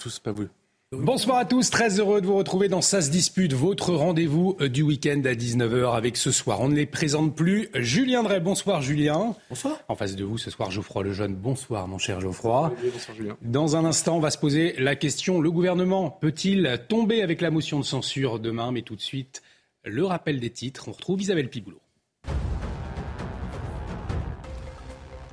Tous pas vous. Bonsoir à tous, très heureux de vous retrouver dans Ça se dispute, votre rendez-vous euh, du week-end à 19h avec ce soir. On ne les présente plus. Julien Drey, bonsoir Julien. Bonsoir. En face de vous ce soir, Geoffroy Lejeune. Bonsoir mon cher Geoffroy. bonsoir Julien. Dans un instant, on va se poser la question, le gouvernement peut-il tomber avec la motion de censure demain? Mais tout de suite, le rappel des titres. On retrouve Isabelle Piboulot.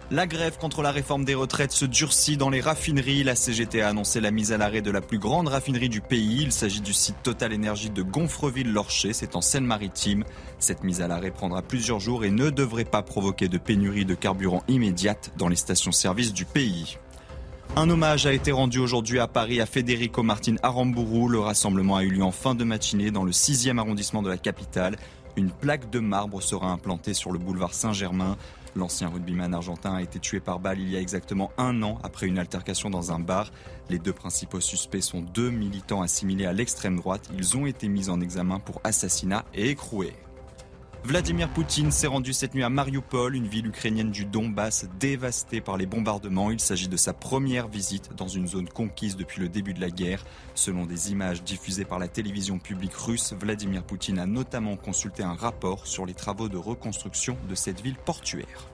La grève contre la réforme des retraites se durcit dans les raffineries. La CGT a annoncé la mise à l'arrêt de la plus grande raffinerie du pays. Il s'agit du site Total Énergie de Gonfreville-Lorcher, c'est en Seine-Maritime. Cette mise à l'arrêt prendra plusieurs jours et ne devrait pas provoquer de pénurie de carburant immédiate dans les stations-service du pays. Un hommage a été rendu aujourd'hui à Paris à Federico Martin Aramburu. Le rassemblement a eu lieu en fin de matinée dans le 6e arrondissement de la capitale. Une plaque de marbre sera implantée sur le boulevard Saint-Germain. L'ancien rugbyman argentin a été tué par balle il y a exactement un an après une altercation dans un bar. Les deux principaux suspects sont deux militants assimilés à l'extrême droite. Ils ont été mis en examen pour assassinat et écroués. Vladimir Poutine s'est rendu cette nuit à Mariupol, une ville ukrainienne du Donbass dévastée par les bombardements. Il s'agit de sa première visite dans une zone conquise depuis le début de la guerre. Selon des images diffusées par la télévision publique russe, Vladimir Poutine a notamment consulté un rapport sur les travaux de reconstruction de cette ville portuaire.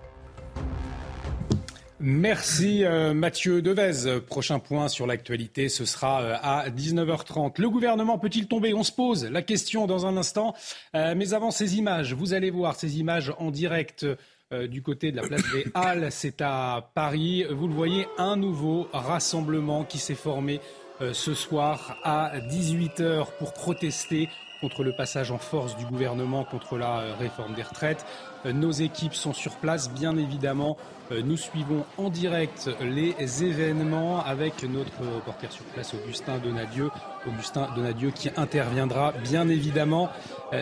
Merci euh, Mathieu Devez. Prochain point sur l'actualité, ce sera euh, à 19h30. Le gouvernement peut-il tomber? On se pose la question dans un instant. Euh, mais avant ces images, vous allez voir ces images en direct du côté de la place des Halles. C'est à Paris. Vous le voyez, un nouveau rassemblement qui s'est formé ce soir à 18h pour protester contre le passage en force du gouvernement contre la réforme des retraites. Nos équipes sont sur place, bien évidemment. Nous suivons en direct les événements avec notre reporter sur place, Augustin Donadieu. Augustin Donadieu qui interviendra, bien évidemment,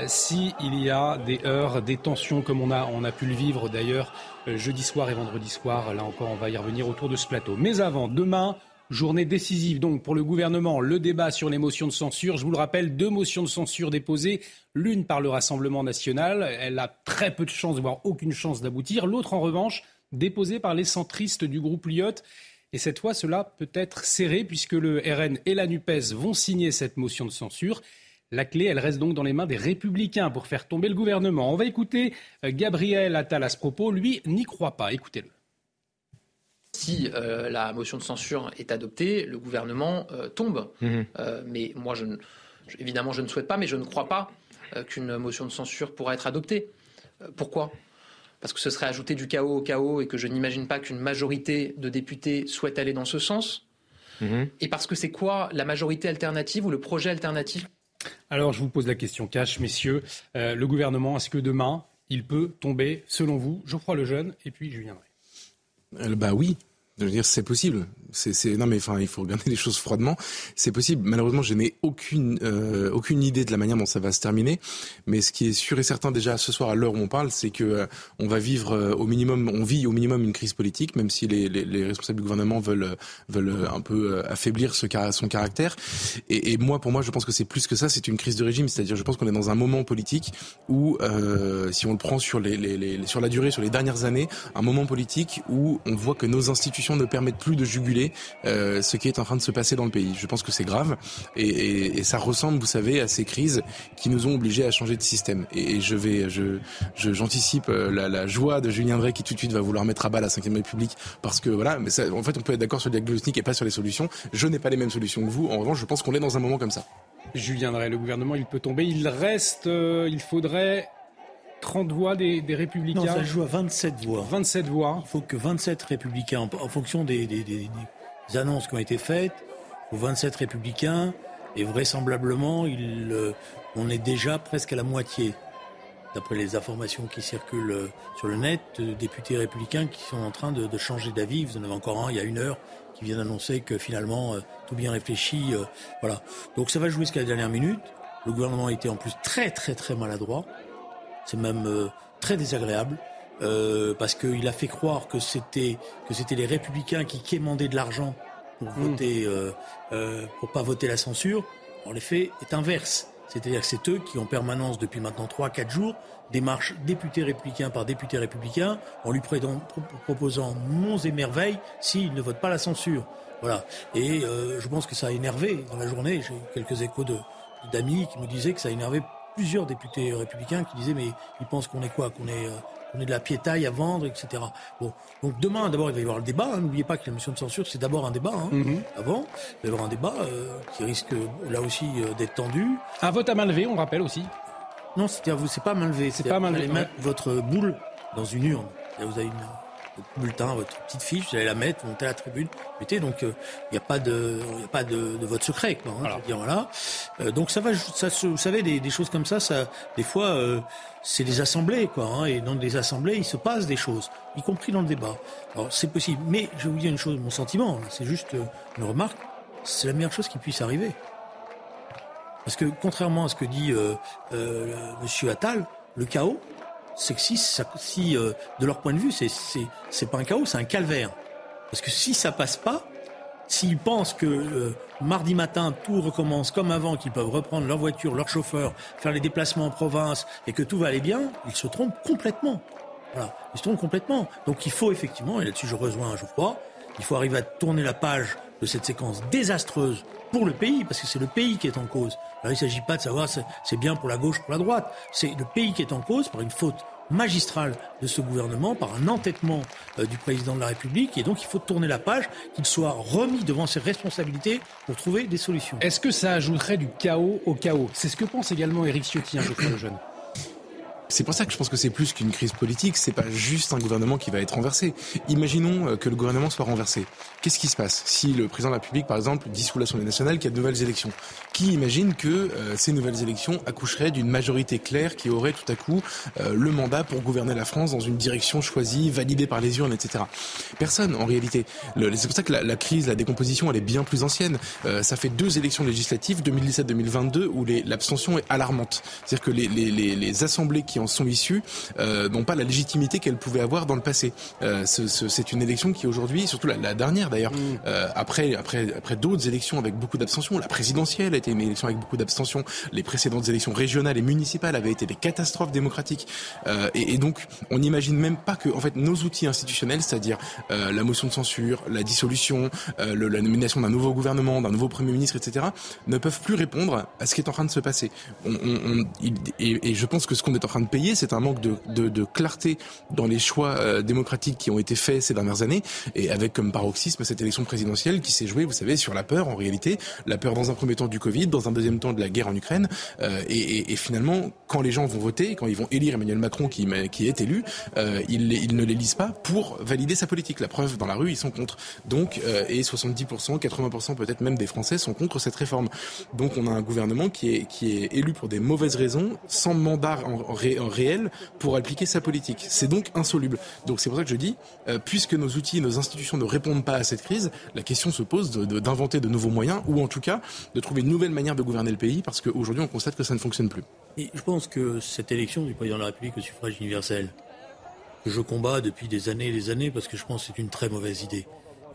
s'il y a des heures, des tensions comme on a, on a pu le vivre d'ailleurs jeudi soir et vendredi soir. Là encore, on va y revenir autour de ce plateau. Mais avant, demain, Journée décisive donc pour le gouvernement, le débat sur les motions de censure. Je vous le rappelle, deux motions de censure déposées, l'une par le Rassemblement national, elle a très peu de chances, voire aucune chance d'aboutir, l'autre en revanche déposée par les centristes du groupe Lyotte. Et cette fois, cela peut être serré puisque le RN et la NUPES vont signer cette motion de censure. La clé, elle reste donc dans les mains des républicains pour faire tomber le gouvernement. On va écouter Gabriel Attal à ce propos. Lui n'y croit pas. Écoutez-le. Si euh, la motion de censure est adoptée, le gouvernement euh, tombe. Mhm. Euh, mais moi, je, ne- je- évidemment, je ne souhaite pas, mais je ne crois pas euh, qu'une motion de censure pourra être adoptée. Euh, pourquoi? Parce que ce serait ajouter du chaos au chaos et que je n'imagine pas qu'une majorité de députés souhaite aller dans ce sens. Mhm. Et parce que c'est quoi la majorité alternative ou le projet alternatif? Alors, je vous pose la question cash, messieurs. Euh, le gouvernement, est-ce que demain, il peut tomber, selon vous, Geoffroy Lejeune et puis Julien Drey? Euh, bah oui. Veux dire, c'est possible. C'est, non mais enfin, il faut regarder les choses froidement. C'est possible. Malheureusement, je n'ai aucune, euh, aucune idée de la manière dont ça va se terminer. Mais ce qui est sûr et certain déjà ce soir à l'heure où on parle, c'est que euh, on va vivre euh, au minimum, on vit au minimum une crise politique, même si les, les, les responsables du gouvernement veulent, euh, veulent euh, un peu euh, affaiblir ce, son caractère. Et, et moi, pour moi, je pense que c'est plus que ça. C'est une crise de régime. C'est-à-dire, je pense qu'on est dans un moment politique où, si on le prend sur les, les, sur la durée, sur les dernières années, un moment politique où on voit que nos institutions ne permettent plus de juguler euh, ce qui est en train de se passer dans le pays. Je pense que c'est grave et, ça ressemble, vous savez, à ces crises qui nous ont obligés à changer de système. Et, je vais, je, j'anticipe euh, la, joie de Julien Drey qui tout de suite va vouloir mettre à bas la Ve République parce que voilà, mais en fait, on peut être d'accord sur le diagnostic et pas sur les solutions. Je n'ai pas les mêmes solutions que vous. En revanche, je pense qu'on est dans un moment comme ça. Julien Drey, le gouvernement, il peut tomber. Il reste, euh, il faudrait 30 voix des, des républicains. Non, ça joue à 27 voix. 27 voix. Il faut que 27 républicains, en, en fonction des, des- des- des annonces qui ont été faites, il faut 27 républicains, et vraisemblablement, il, euh, on est déjà presque à la moitié. d'après les informations qui circulent euh, sur le net, députés républicains qui sont en train de, de changer d'avis. Vous en avez encore un il y a une heure qui vient d'annoncer que finalement, tout bien réfléchi. voilà. Donc ça va jouer jusqu'à la dernière minute. Le gouvernement a été en plus très très très maladroit. C'est même très désagréable. Euh, parce qu'il a fait croire que c'était que c'était les républicains qui quémandaient de l'argent pour mmh. voter euh, euh, pour pas voter la censure. En l'effet, est inverse. C'est-à-dire que c'est eux qui, en permanence, depuis maintenant 3-4 jours, démarchent député républicain par député républicain en lui proposant monts et merveilles s'il ne vote pas la censure. Voilà. Et euh, je pense que ça a énervé dans la journée. J'ai eu quelques échos d'amis qui me disaient que ça a énervé plusieurs députés républicains qui disaient mais ils pensent qu'on est quoi Qu'on est, euh, est de la piétaille à vendre, etc. Bon, donc demain, d'abord, il va y avoir le débat. Hein. N'oubliez pas que la motion de censure, c'est d'abord un débat. Hein, mhm. Avant, il va y avoir un débat euh, qui risque là aussi euh, d'être tendu. Un vote à main levée, on rappelle aussi. Non, c'est-à-dire vous, c'est pas main levée. C'est pas main levée. Vous allez mettre votre boule dans une urne. vous avez une votre bulletin, votre petite fiche, vous allez la mettre, vous montez à la tribune, mettez. Donc il euh, n'y a pas de, y a pas de, de vote secret, quoi. Hein, dire, voilà. Euh, donc ça va, ça, vous savez, des, des, choses comme ça, ça, des fois, euh, c'est des assemblées, quoi. Hein, et dans des assemblées, il se passe des choses, y compris dans le débat. Alors c'est possible, mais je vais vous dire une chose, mon sentiment, c'est juste une remarque, c'est la meilleure chose qui puisse arriver. Parce que contrairement à ce que dit euh, Monsieur Attal, le chaos, c'est si, si euh, de leur point de vue, c'est c'est pas un chaos, c'est un calvaire. Parce que si ça passe pas, s'ils pensent que euh, mardi matin tout recommence comme avant, qu'ils peuvent reprendre leur voiture, leur chauffeur, faire les déplacements en province et que tout va aller bien, ils se trompent complètement. Voilà, ils se trompent complètement. Donc il faut effectivement, et là-dessus je rejoins Geoffroy, il faut arriver à tourner la page de cette séquence désastreuse pour le pays, parce que c'est le pays qui est en cause. Alors il ne s'agit pas de savoir si c'est bien pour la gauche ou pour la droite, c'est le pays qui est en cause par une faute magistrale de ce gouvernement, par un entêtement euh, du président de la République, et donc il faut tourner la page, qu'il soit remis devant ses responsabilités pour trouver des solutions. Est-ce que ça ajouterait du chaos au chaos? C'est ce que pense également Éric Ciotti, un le jeune. C'est pour ça que je pense que c'est plus qu'une crise politique, c'est pas juste un gouvernement qui va être renversé. Imaginons euh, que le gouvernement soit renversé. Qu'est-ce qui se passe si le président de la République, par exemple, dissout l'Assemblée nationale, qu'il y a de nouvelles élections? Qui imagine que euh, ces nouvelles élections accoucheraient d'une majorité claire qui aurait tout à coup euh, le mandat pour gouverner la France dans une direction choisie, validée par les urnes, etc. Personne, en réalité. C'est pour ça que la, crise, la décomposition, elle est bien plus ancienne. ça fait deux élections législatives, 2017-2022, où l'abstention est alarmante. C'est-à-dire que les, les, assemblées qui sont issues euh, n'ont pas la légitimité qu'elles pouvaient avoir dans le passé. Euh, c'est une élection qui aujourd'hui, surtout la, dernière d'ailleurs, mm. euh, après après après d'autres élections avec beaucoup d'abstention, la présidentielle a été une élection avec beaucoup d'abstention, les précédentes élections régionales et municipales avaient été des catastrophes démocratiques, et, donc on n'imagine même pas que en fait nos outils institutionnels, c'est-à-dire la motion de censure, la dissolution, la nomination d'un nouveau gouvernement, d'un nouveau premier ministre, etc., ne peuvent plus répondre à ce qui est en train de se passer. On, on, et, et je pense que ce qu'on est en train de c'est un manque de, clarté dans les choix euh, démocratiques qui ont été faits ces dernières années, et avec comme paroxysme cette élection présidentielle qui s'est jouée, vous savez, sur la peur en réalité, la peur dans un premier temps du Covid, dans un deuxième temps de la guerre en Ukraine, euh, et, finalement, quand les gens vont voter, quand ils vont élire Emmanuel Macron qui, est élu, euh, ils, ne les lisent pas pour valider sa politique. La preuve, dans la rue, ils sont contre. Donc, et 70%, 80% peut-être même des Français sont contre cette réforme. Donc, on a un gouvernement qui est, qui est élu pour des mauvaises raisons, sans mandat en, en réel pour appliquer sa politique. C'est donc insoluble. Donc c'est pour ça que je dis, euh, puisque nos outils nos institutions ne répondent pas à cette crise, la question se pose d'inventer de, de, nouveaux moyens ou en tout cas de trouver une nouvelle manière de gouverner le pays parce qu'aujourd'hui on constate que ça ne fonctionne plus. Et je pense que cette élection du président de la République au suffrage universel, que je combats depuis des années et des années parce que je pense que c'est une très mauvaise idée.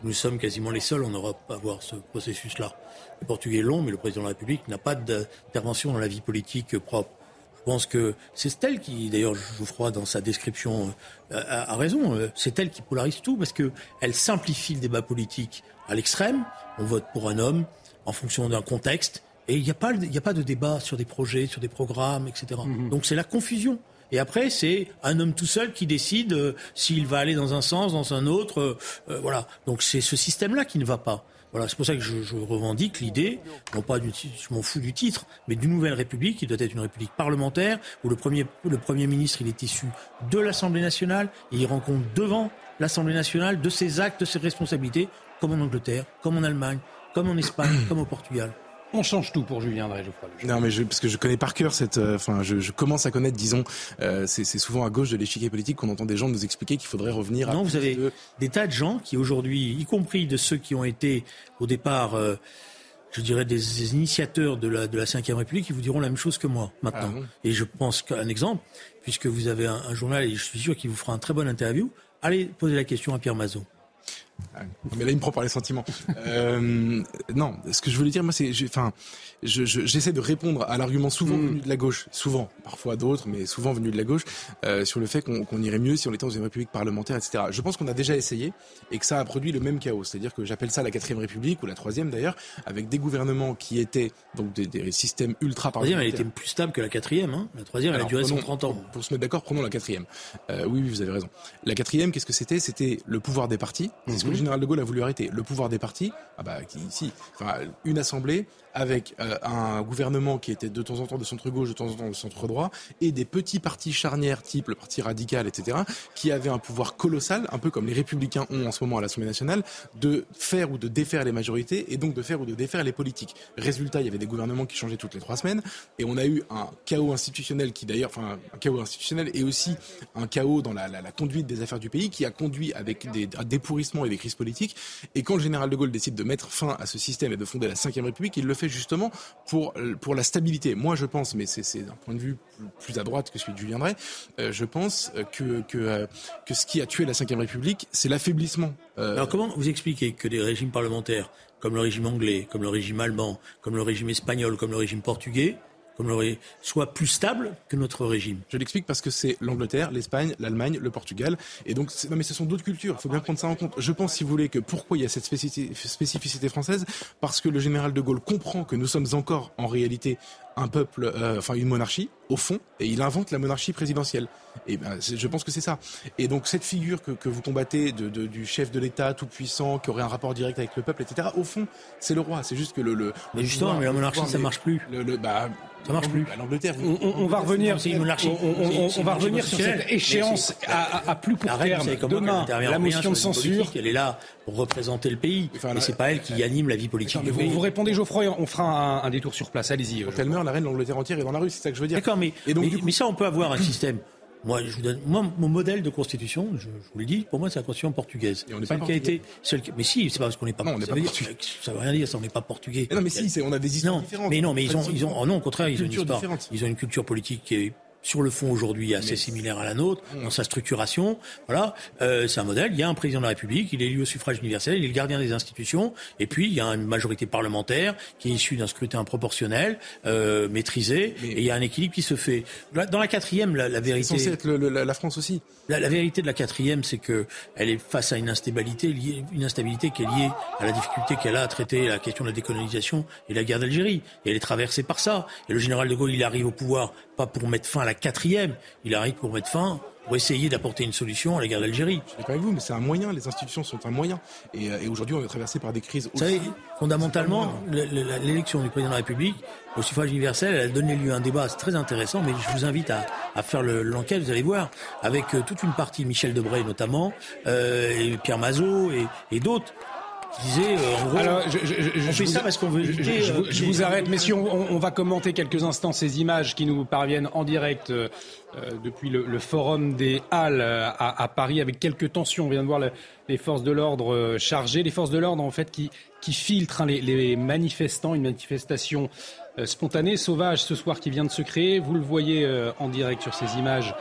Nous sommes quasiment les seuls en Europe à avoir ce processus-là. Le Portugais est long, mais le président de la République n'a pas d'intervention dans la vie politique propre. Je pense que c'est elle qui, d'ailleurs, Geoffroy, dans sa description, euh, a, raison. Euh, c'est elle qui polarise tout parce que elle simplifie le débat politique à l'extrême. On vote pour un homme en fonction d'un contexte et il n'y a, pas, a pas de débat sur des projets, sur des programmes, etc. Mhm. Donc c'est la confusion. Et après, c'est un homme tout seul qui décide euh, s'il va aller dans un sens, dans un autre. voilà. Donc c'est ce système-là qui ne va pas. Voilà, c'est pour ça que je, je revendique l'idée, non pas du je m'en fous du titre, mais d'une nouvelle république qui doit être une république parlementaire où le premier, le premier ministre il est issu de l'Assemblée nationale et il rend compte devant l'Assemblée nationale de ses actes, de ses responsabilités, comme en Angleterre, comme en Allemagne, comme en Espagne, comme au Portugal. On change tout pour Julien Drey, je Non, mais je, parce que je connais par cœur cette. Euh, enfin, je, je, commence à connaître, disons, euh, c'est souvent à gauche de l'échiquier politique qu'on entend des gens nous expliquer qu'il faudrait revenir. Non, vous avez des tas de gens qui aujourd'hui, y compris de ceux qui ont été au départ. Euh, je dirais, des, initiateurs de la, de la Ve République qui vous diront la même chose que moi maintenant. Ah et je pense qu'un exemple, puisque vous avez un, un, journal, et je suis sûr qu'il vous fera un très bon interview, allez poser la question à Pierre Mazot. Ah, mais là, il me prend par les sentiments. Euh, non, ce que je voulais dire, moi, c'est, enfin, j'essaie de répondre à l'argument souvent mm. venu de la gauche, souvent, parfois d'autres, mais souvent venu de la gauche, euh, sur le fait qu'on irait mieux si on était dans une république parlementaire, etc. Je pense qu'on a déjà essayé et que ça a produit le même chaos. C'est-à-dire que j'appelle ça la quatrième république ou la troisième d'ailleurs, avec des gouvernements qui étaient donc des, systèmes ultra parlementaires. La troisième, elle était plus stable que la quatrième. Hein. La troisième, elle a duré 130 ans. Pour, se mettre d'accord, prenons la quatrième. Euh, oui, oui, vous avez raison. La quatrième, qu'est-ce que c'était? C'était le pouvoir des partis. Que le général de Gaulle a voulu arrêter. Le pouvoir des partis, ah bah, ici, enfin, une assemblée avec euh, un gouvernement qui était de temps en temps de centre-gauche, de temps en temps de centre-droit, et des petits partis charnières type le Parti radical, etc., qui avaient un pouvoir colossal, un peu comme les républicains ont en ce moment à l'Assemblée nationale, de faire ou de défaire les majorités, et donc de faire ou de défaire les politiques. Résultat, il y avait des gouvernements qui changeaient toutes les trois semaines, et on a eu un chaos institutionnel qui d'ailleurs, enfin un chaos institutionnel, et aussi un chaos dans la, conduite des affaires du pays, qui a conduit avec des, des pourrissements et des crises politiques. Et quand le général de Gaulle décide de mettre fin à ce système et de fonder la Ve République, il le fait justement pour, pour la stabilité. Moi, je pense, mais c'est un point de vue plus à droite que celui de Julien Drey, euh, je pense euh, que ce qui a tué la Ve République, c'est l'affaiblissement. Euh, Alors comment vous expliquez que des régimes parlementaires, comme le régime anglais, comme le régime allemand, comme le régime espagnol, comme le régime portugais, comme soit plus stable que notre régime. Je l'explique parce que c'est l'Angleterre, l'Espagne, l'Allemagne, le Portugal. Et donc, non, mais ce sont d'autres cultures. Il faut bien prendre ça en compte. Je pense, si vous voulez, que pourquoi il y a cette spécificité française? Parce que le général de Gaulle comprend que nous sommes encore, en réalité, un peuple, euh, enfin une monarchie, au fond, et il invente la monarchie présidentielle. Et ben, je pense que c'est ça. Et donc cette figure que, que vous combattez de, de, du chef de l'État tout puissant, qui aurait un rapport direct avec le peuple, etc. Au fond, c'est le roi. C'est juste que le. le mais justement, mais la monarchie, ça marche plus. Le, le bah, ça marche plus. L'Angleterre. On, on, va revenir. On, on, va revenir sur cette échéance à, à, plus court terme. Demain, la motion de censure. Elle est là pour représenter le pays. Enfin, mais c'est pas elle qui anime la vie politique. vous, vous, répondez, Geoffroy. On fera un, un détour sur place. Allez-y. Quand elle meurt, la reine de l'Angleterre entière est dans la rue. C'est ça que je veux dire. D'accord, mais, mais ça, on peut avoir un système moi, je vous donne, moi, mon modèle de constitution, je, vous l'ai dit, pour moi, c'est la constitution portugaise. Et on n'est pas, qui seul, mais si, c'est pas parce qu'on n'est pas. Non, on n'est pas portugais. Ça veut rien dire, ça, on n'est pas portugais. non, mais si, on a des histoires différentes. Mais non, mais ils ont, ils ont, oh non, au contraire, ils ont une histoire. Ils ont une culture politique qui est sur le fond aujourd'hui assez similaire à la nôtre dans sa structuration. Voilà, euh, c'est un modèle. Il y a un président de la République, il est élu au suffrage universel, il est le gardien des institutions, et puis il y a une majorité parlementaire qui est issue d'un scrutin proportionnel, euh, maîtrisé, et il y a un équilibre qui se fait. Dans la quatrième, la, la vérité. C'est censé être le, la France aussi. La, la, vérité de la quatrième, c'est que elle est face à une instabilité, liée, une instabilité qui est liée à la difficulté qu'elle a à traiter la question de la décolonisation et la guerre d'Algérie. Et elle est traversée par ça. Et le général de Gaulle, il arrive au pouvoir pas pour mettre fin à la quatrième, il arrive pour mettre fin pour essayer d'apporter une solution à la guerre d'Algérie. Je suis d'accord avec vous, mais c'est un moyen, les institutions sont un moyen. Et, euh, et aujourd'hui, on est traversé par des crises aussi. Vous savez, fondamentalement, l'élection du président de la République, au suffrage universel, elle a donné lieu à un débat très intéressant, mais je vous invite à, à faire l'enquête, vous allez voir, avec euh, toute une partie, Michel Debré notamment, euh, et Pierre Mazot et, et d'autres, disait, euh, en gros, Alors, je, je, on fait ça parce qu'on veut éviter. Je, je vous arrête, messieurs, on, on, va commenter quelques instants ces images qui nous parviennent en direct euh, euh depuis le, le, forum des Halles euh, à, à, Paris, avec quelques tensions. On vient de voir le, les forces de l'ordre chargées, les forces de l'ordre en fait qui, qui filtrent hein, les, les, manifestants, une manifestation spontanée, sauvage ce soir qui vient de se créer. Vous le voyez en direct sur ces images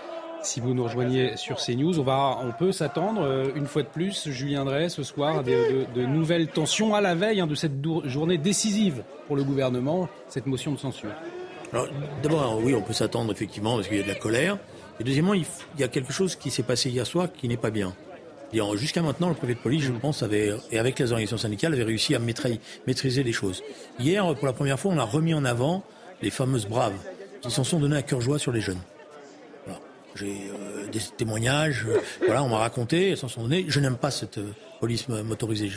si vous nous rejoignez sur CNews. On, va, on peut s'attendre, euh, une fois de plus, Julien Drey, ce soir, de, de, nouvelles tensions à la veille hein, de cette journée décisive pour le gouvernement, cette motion de censure. Alors, d'abord, oui, on peut s'attendre, effectivement, parce qu'il y a de la colère. Et deuxièmement, il, y a quelque chose qui s'est passé hier soir qui n'est pas bien. Jusqu'à maintenant, le préfet de police, je pense, avait, et avec les organisations syndicales, avait réussi à maîtriser les choses. Hier, pour la première fois, on a remis en avant les fameuses braves qui s'en sont données à cœur joie sur les jeunes. J'ai euh, des témoignages, euh, voilà, on m'a raconté, sans son donné. Je n'aime pas cette euh, police motorisée.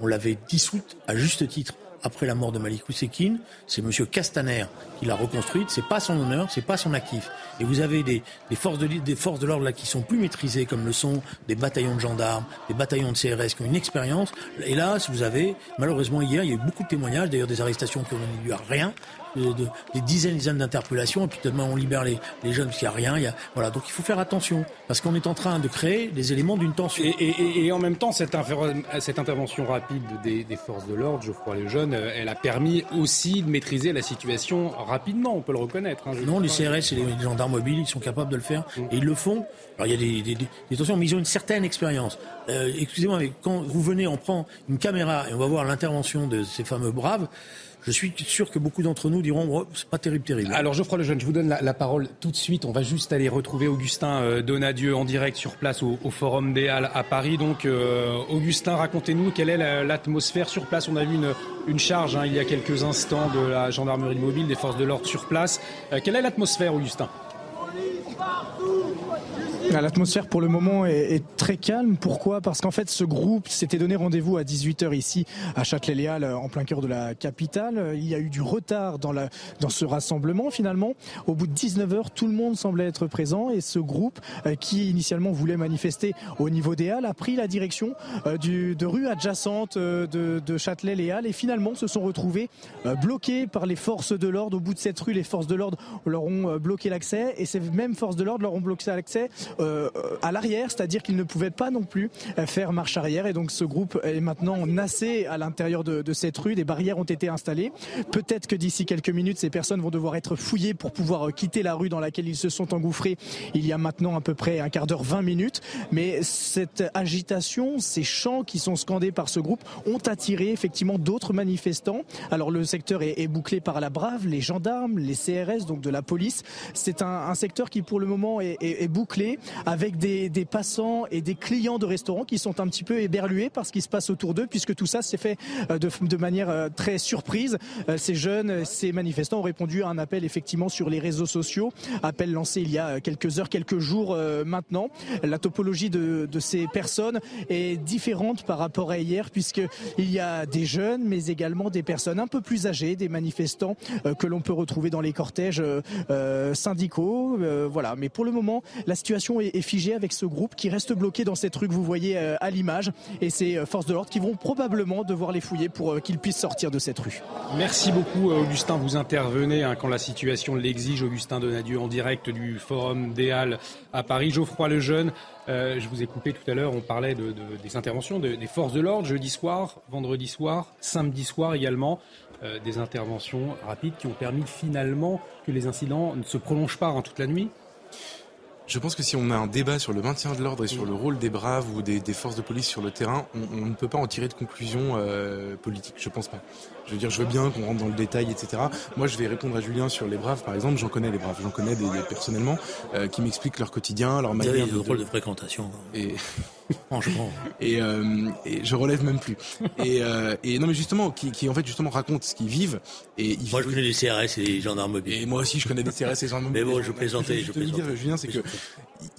on l'avait dissoute à juste titre après la mort de Malik Ousekine, c'est M. Castaner qui l'a reconstruite. C'est pas son honneur, c'est pas son actif. Et vous avez des, forces de, des forces de l'ordre là qui sont plus maîtrisées, comme le sont des bataillons de gendarmes, des bataillons de CRS qui ont une expérience. Et là, vous avez, malheureusement hier, il y a eu beaucoup de témoignages, d'ailleurs des arrestations qui ont eu à rien, de, des dizaines et dizaines d'interpellations, et puis demain on libère les, les jeunes parce qu'il n'y a rien. Il y a, voilà, donc il faut faire attention, parce qu'on est en train de créer des éléments d'une tension. Et, et, et, en même temps, cette, cette intervention rapide des, des forces de l'ordre, je crois les jeunes, euh, elle a permis aussi de maîtriser la situation rapidement, on peut le reconnaître. Hein, non, les CRS et les gendarmes mobiles, ils sont capables de le faire, mm. et ils le font. Alors il y a des, des, des, tensions, mais ils ont une certaine expérience. Euh, excusez-moi, mais quand vous venez, on prend une caméra et on va voir l'intervention de ces fameux braves, je suis sûr que beaucoup d'entre nous diront oh, c'est pas terrible, terrible. Alors Geoffroy Lejeune, je vous donne la, parole tout de suite. On va juste aller retrouver Augustin euh, Donadieu en direct sur place au, Forum des Halles à Paris. Donc euh, Augustin, racontez-nous quelle est l'atmosphère sur place. On a vu une, une charge hein, il y a quelques instants de la gendarmerie mobile, des forces de l'ordre sur place. Euh, quelle est l'atmosphère, Augustin? L'atmosphère pour le moment est, très calme. Pourquoi? Parce qu'en fait, ce groupe s'était donné rendez-vous à 18h ici à Châtelet-Léal, en plein cœur de la capitale. Il y a eu du retard dans, la, dans ce rassemblement finalement. Au bout de 19h, tout le monde semblait être présent et ce groupe euh, qui initialement voulait manifester au niveau des Halles a pris la direction euh, du, de rues adjacentes euh, de, de Châtelet-Léal et finalement se sont retrouvés bloqués par les forces de l'ordre. Au bout de cette rue, les forces de l'ordre leur ont bloqué l'accès et ces mêmes forces de l'ordre leur ont bloqué l'accès euh, à l'arrière, c'est-à-dire qu'ils ne pouvaient pas non plus euh, faire marche arrière. Et donc ce groupe est maintenant nassé à l'intérieur de, de cette rue. Des barrières ont été installées. Peut-être que d'ici quelques minutes, ces personnes vont devoir être fouillées pour pouvoir euh, quitter la rue dans laquelle ils se sont engouffrés il y a maintenant à peu près un quart d'heure, 20 minutes. Mais cette agitation, ces chants qui sont scandés par ce groupe ont attiré effectivement d'autres manifestants. Alors le secteur est, est, bouclé par la Brave, les gendarmes, les CRS, donc de la police. C'est un, un, secteur qui pour le moment est, est, est bouclé avec des, des, passants et des clients de restaurants qui sont un petit peu éberlués par ce qui se passe autour d'eux, puisque tout ça s'est fait euh, de, de, manière euh, très surprise. Euh, ces jeunes, ces manifestants ont répondu à un appel effectivement sur les réseaux sociaux, appel lancé il y a quelques heures, quelques jours maintenant. La topologie de, de ces personnes est différente par rapport à hier, puisqu'il y a des jeunes, mais également des personnes un peu plus âgées, des manifestants que l'on peut retrouver dans les cortèges syndicaux. voilà. Mais pour le moment, la situation est, figé avec ce groupe qui reste bloqué dans cette rue que vous voyez euh, à l'image. Et ces euh, forces de l'ordre qui vont probablement devoir les fouiller pour euh, qu'ils puissent sortir de cette rue. Merci beaucoup, Augustin. Vous intervenez hein, quand la situation l'exige. Augustin Donadieu en direct du Forum des Halles à Paris. Geoffroy Lejeune. Je vous ai coupé tout à l'heure, on parlait de, de, des interventions de, des forces de l'ordre jeudi soir, vendredi soir, samedi soir également. Des interventions rapides qui ont permis finalement que les incidents ne se prolongent pas hein, toute la nuit je pense que si on a un débat sur le maintien de l'ordre et sur le rôle des braves ou des, forces de police sur le terrain, on, on, ne peut pas en tirer de conclusion euh, politique. Je pense pas. Je veux dire, je veux bien qu'on rentre dans le détail, etc. Moi, je vais répondre à Julien sur les braves, par exemple. J'en connais les braves, j'en connais des, des personnellement euh, qui m'expliquent leur quotidien, leur manière de, rôle de fréquentation. Et franchement. et, euh, et, je relève même plus. Et, euh, et non, mais justement, qui, qui, en fait justement racontent ce qu'ils vivent. Et moi, je connais des CRS et des gendarmes mobiles. Et moi aussi, je connais des CRS et des gendarmes mobiles. Mais bon, je plaisantais. Je, je plaisantais. dire, Julien, c'est que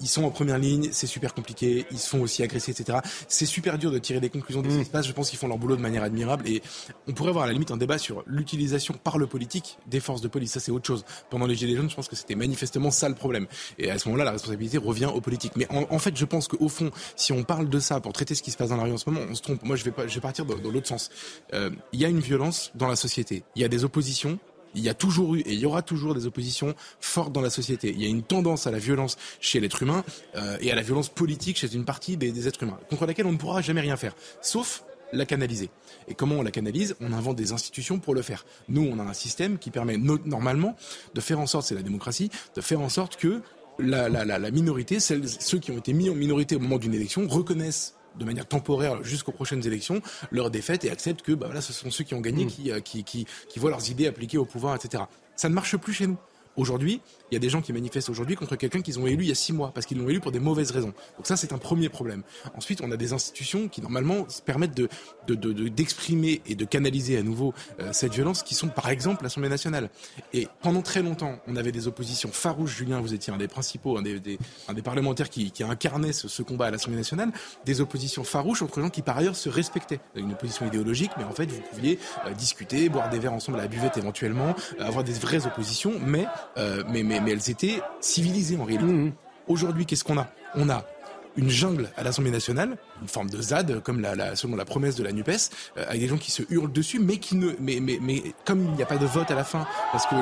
ils sont en première ligne, c'est super compliqué, ils se font aussi agresser, etc. C'est super dur de tirer des conclusions de ce qui se passe. Je pense qu'ils font leur boulot de manière admirable et on pourrait avoir à la limite un débat sur l'utilisation par le politique des forces de police. Ça, c'est autre chose. Pendant les Gilets jaunes, je pense que c'était manifestement ça le problème. Et à ce moment-là, la responsabilité revient aux politiques. Mais en, fait, je pense qu'au fond, si on parle de ça pour traiter ce qui se passe dans la rue en ce moment, on se trompe. Moi, je vais, partir dans, dans l'autre sens. Euh, il y a une violence dans la société. Il y a des oppositions il y a toujours eu et il y aura toujours des oppositions fortes dans la société. Il y a une tendance à la violence chez l'être humain euh, et à la violence politique chez une partie des, des, êtres humains, contre laquelle on ne pourra jamais rien faire, sauf la canaliser. Et comment on la canalise? On invente des institutions pour le faire. Nous, on a un système qui permet normalement de faire en sorte, c'est la démocratie, de faire en sorte que la, la, la, la minorité, celles, ceux qui ont été mis en minorité au moment d'une élection, reconnaissent de manière temporaire jusqu'aux prochaines élections leur défaite et acceptent que bah, voilà, ce sont ceux qui ont gagné mmh. qui, qui, qui, qui voient leurs idées appliquées au pouvoir, etc. Ça ne marche plus chez nous Aujourd'hui, il y a des gens qui manifestent aujourd'hui contre quelqu'un qu'ils ont élu il y a six mois, parce qu'ils l'ont élu pour des mauvaises raisons. Donc ça, c'est un premier problème. Ensuite, on a des institutions qui, normalement, permettent de, d'exprimer et de canaliser à nouveau euh, cette violence, qui sont, par exemple, l'Assemblée nationale. Et pendant très longtemps, on avait des oppositions farouches. Julien, vous étiez un des principaux, un des, un des parlementaires qui, qui incarnait ce, ce combat à l'Assemblée nationale, des oppositions farouches entre gens qui, par ailleurs, se respectaient. Une opposition idéologique, mais en fait, vous pouviez euh, discuter, boire des verres ensemble à la buvette éventuellement, euh, avoir des vraies oppositions, mais, mais, mais mais elles étaient civilisées en réalité. Mmh. Aujourd'hui, qu'est-ce qu'on a? On a une jungle à l'Assemblée nationale, une forme de ZAD, comme la, selon la promesse de la Nupes, euh, avec des gens qui se hurlent dessus, mais qui ne, mais, mais, mais comme il n'y a pas de vote à la fin, parce que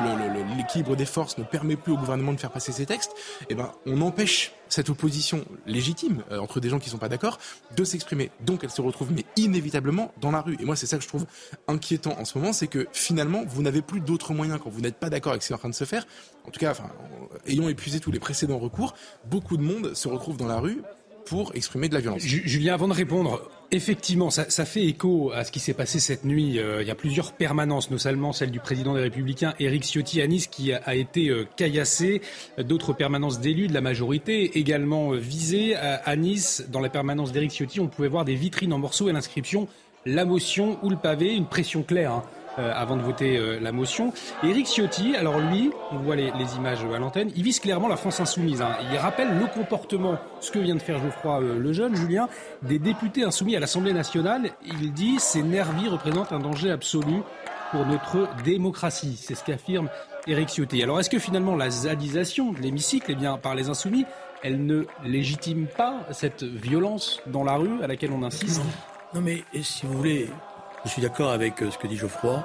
l'équilibre des forces ne permet plus au gouvernement de faire passer ces textes, eh ben, on empêche cette opposition légitime euh, entre des gens qui ne sont pas d'accord de s'exprimer. Donc elle se retrouve, mais inévitablement, dans la rue. Et moi, c'est ça que je trouve inquiétant en ce moment, c'est que finalement, vous n'avez plus d'autres moyens quand vous n'êtes pas d'accord avec ce qui est en train de se faire. En tout cas, ayant épuisé tous les précédents recours, beaucoup de monde se retrouve dans la rue pour exprimer de la violence. Julien, avant de répondre, effectivement, ça, fait écho à ce qui s'est passé cette nuit. Euh, il y a plusieurs permanences, notamment celle du président des Républicains, Éric Ciotti, à Nice, qui a, été euh. D'autres permanences d'élus de la majorité également euh, visées. À, Nice, dans la permanence d'Éric Ciotti, on pouvait voir des vitrines en morceaux et l'inscription la motion ou le pavé, une pression claire. Hein. Euh, avant de voter euh, la motion. Éric Ciotti, alors lui, on voit les, images à l'antenne, il vise clairement la France insoumise. Hein. Il rappelle le comportement, ce que vient de faire Geoffroy euh, le jeune, Julien, des députés insoumis à l'Assemblée nationale. Il dit ces nervis représentent un danger absolu pour notre démocratie. C'est ce qu'affirme Éric Ciotti. Alors est-ce que finalement la zadisation de l'hémicycle, eh bien, par les insoumis, elle ne légitime pas cette violence dans la rue à laquelle on insiste? Non mais si vous voulez, je suis d'accord avec euh, ce que dit Geoffroy.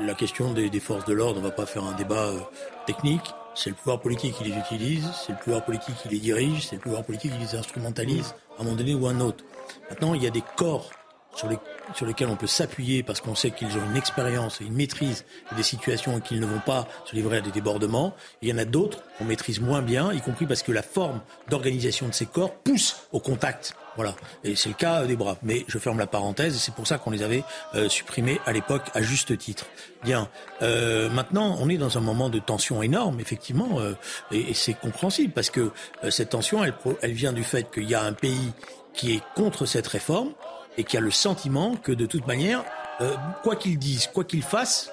La question des, forces de l'ordre, on ne va pas faire un débat euh, technique. C'est le pouvoir politique qui les utilise, c'est le pouvoir politique qui les dirige, c'est le pouvoir politique qui les instrumentalise à un moment donné ou à un autre. Maintenant, il y a des corps sur, les, sur lesquels on peut s'appuyer parce qu'on sait qu'ils ont une expérience et une maîtrise des situations et qu'ils ne vont pas se livrer à des débordements. il y en a d'autres qu'on maîtrise moins bien, y compris parce que la forme d'organisation de ces corps pousse au contact. Voilà. Et c'est le cas des braves. Mais je ferme la parenthèse et c'est pour ça qu'on les avait euh, supprimés à l'époque à juste titre. Bien. Euh, maintenant, on est dans un moment de tension énorme, effectivement, euh, et, c'est compréhensible parce que euh, cette tension, elle vient du fait qu'il y a un pays qui est contre cette réforme, et qui a le sentiment que de toute manière, euh, quoi qu'il dise, quoi qu'il fasse,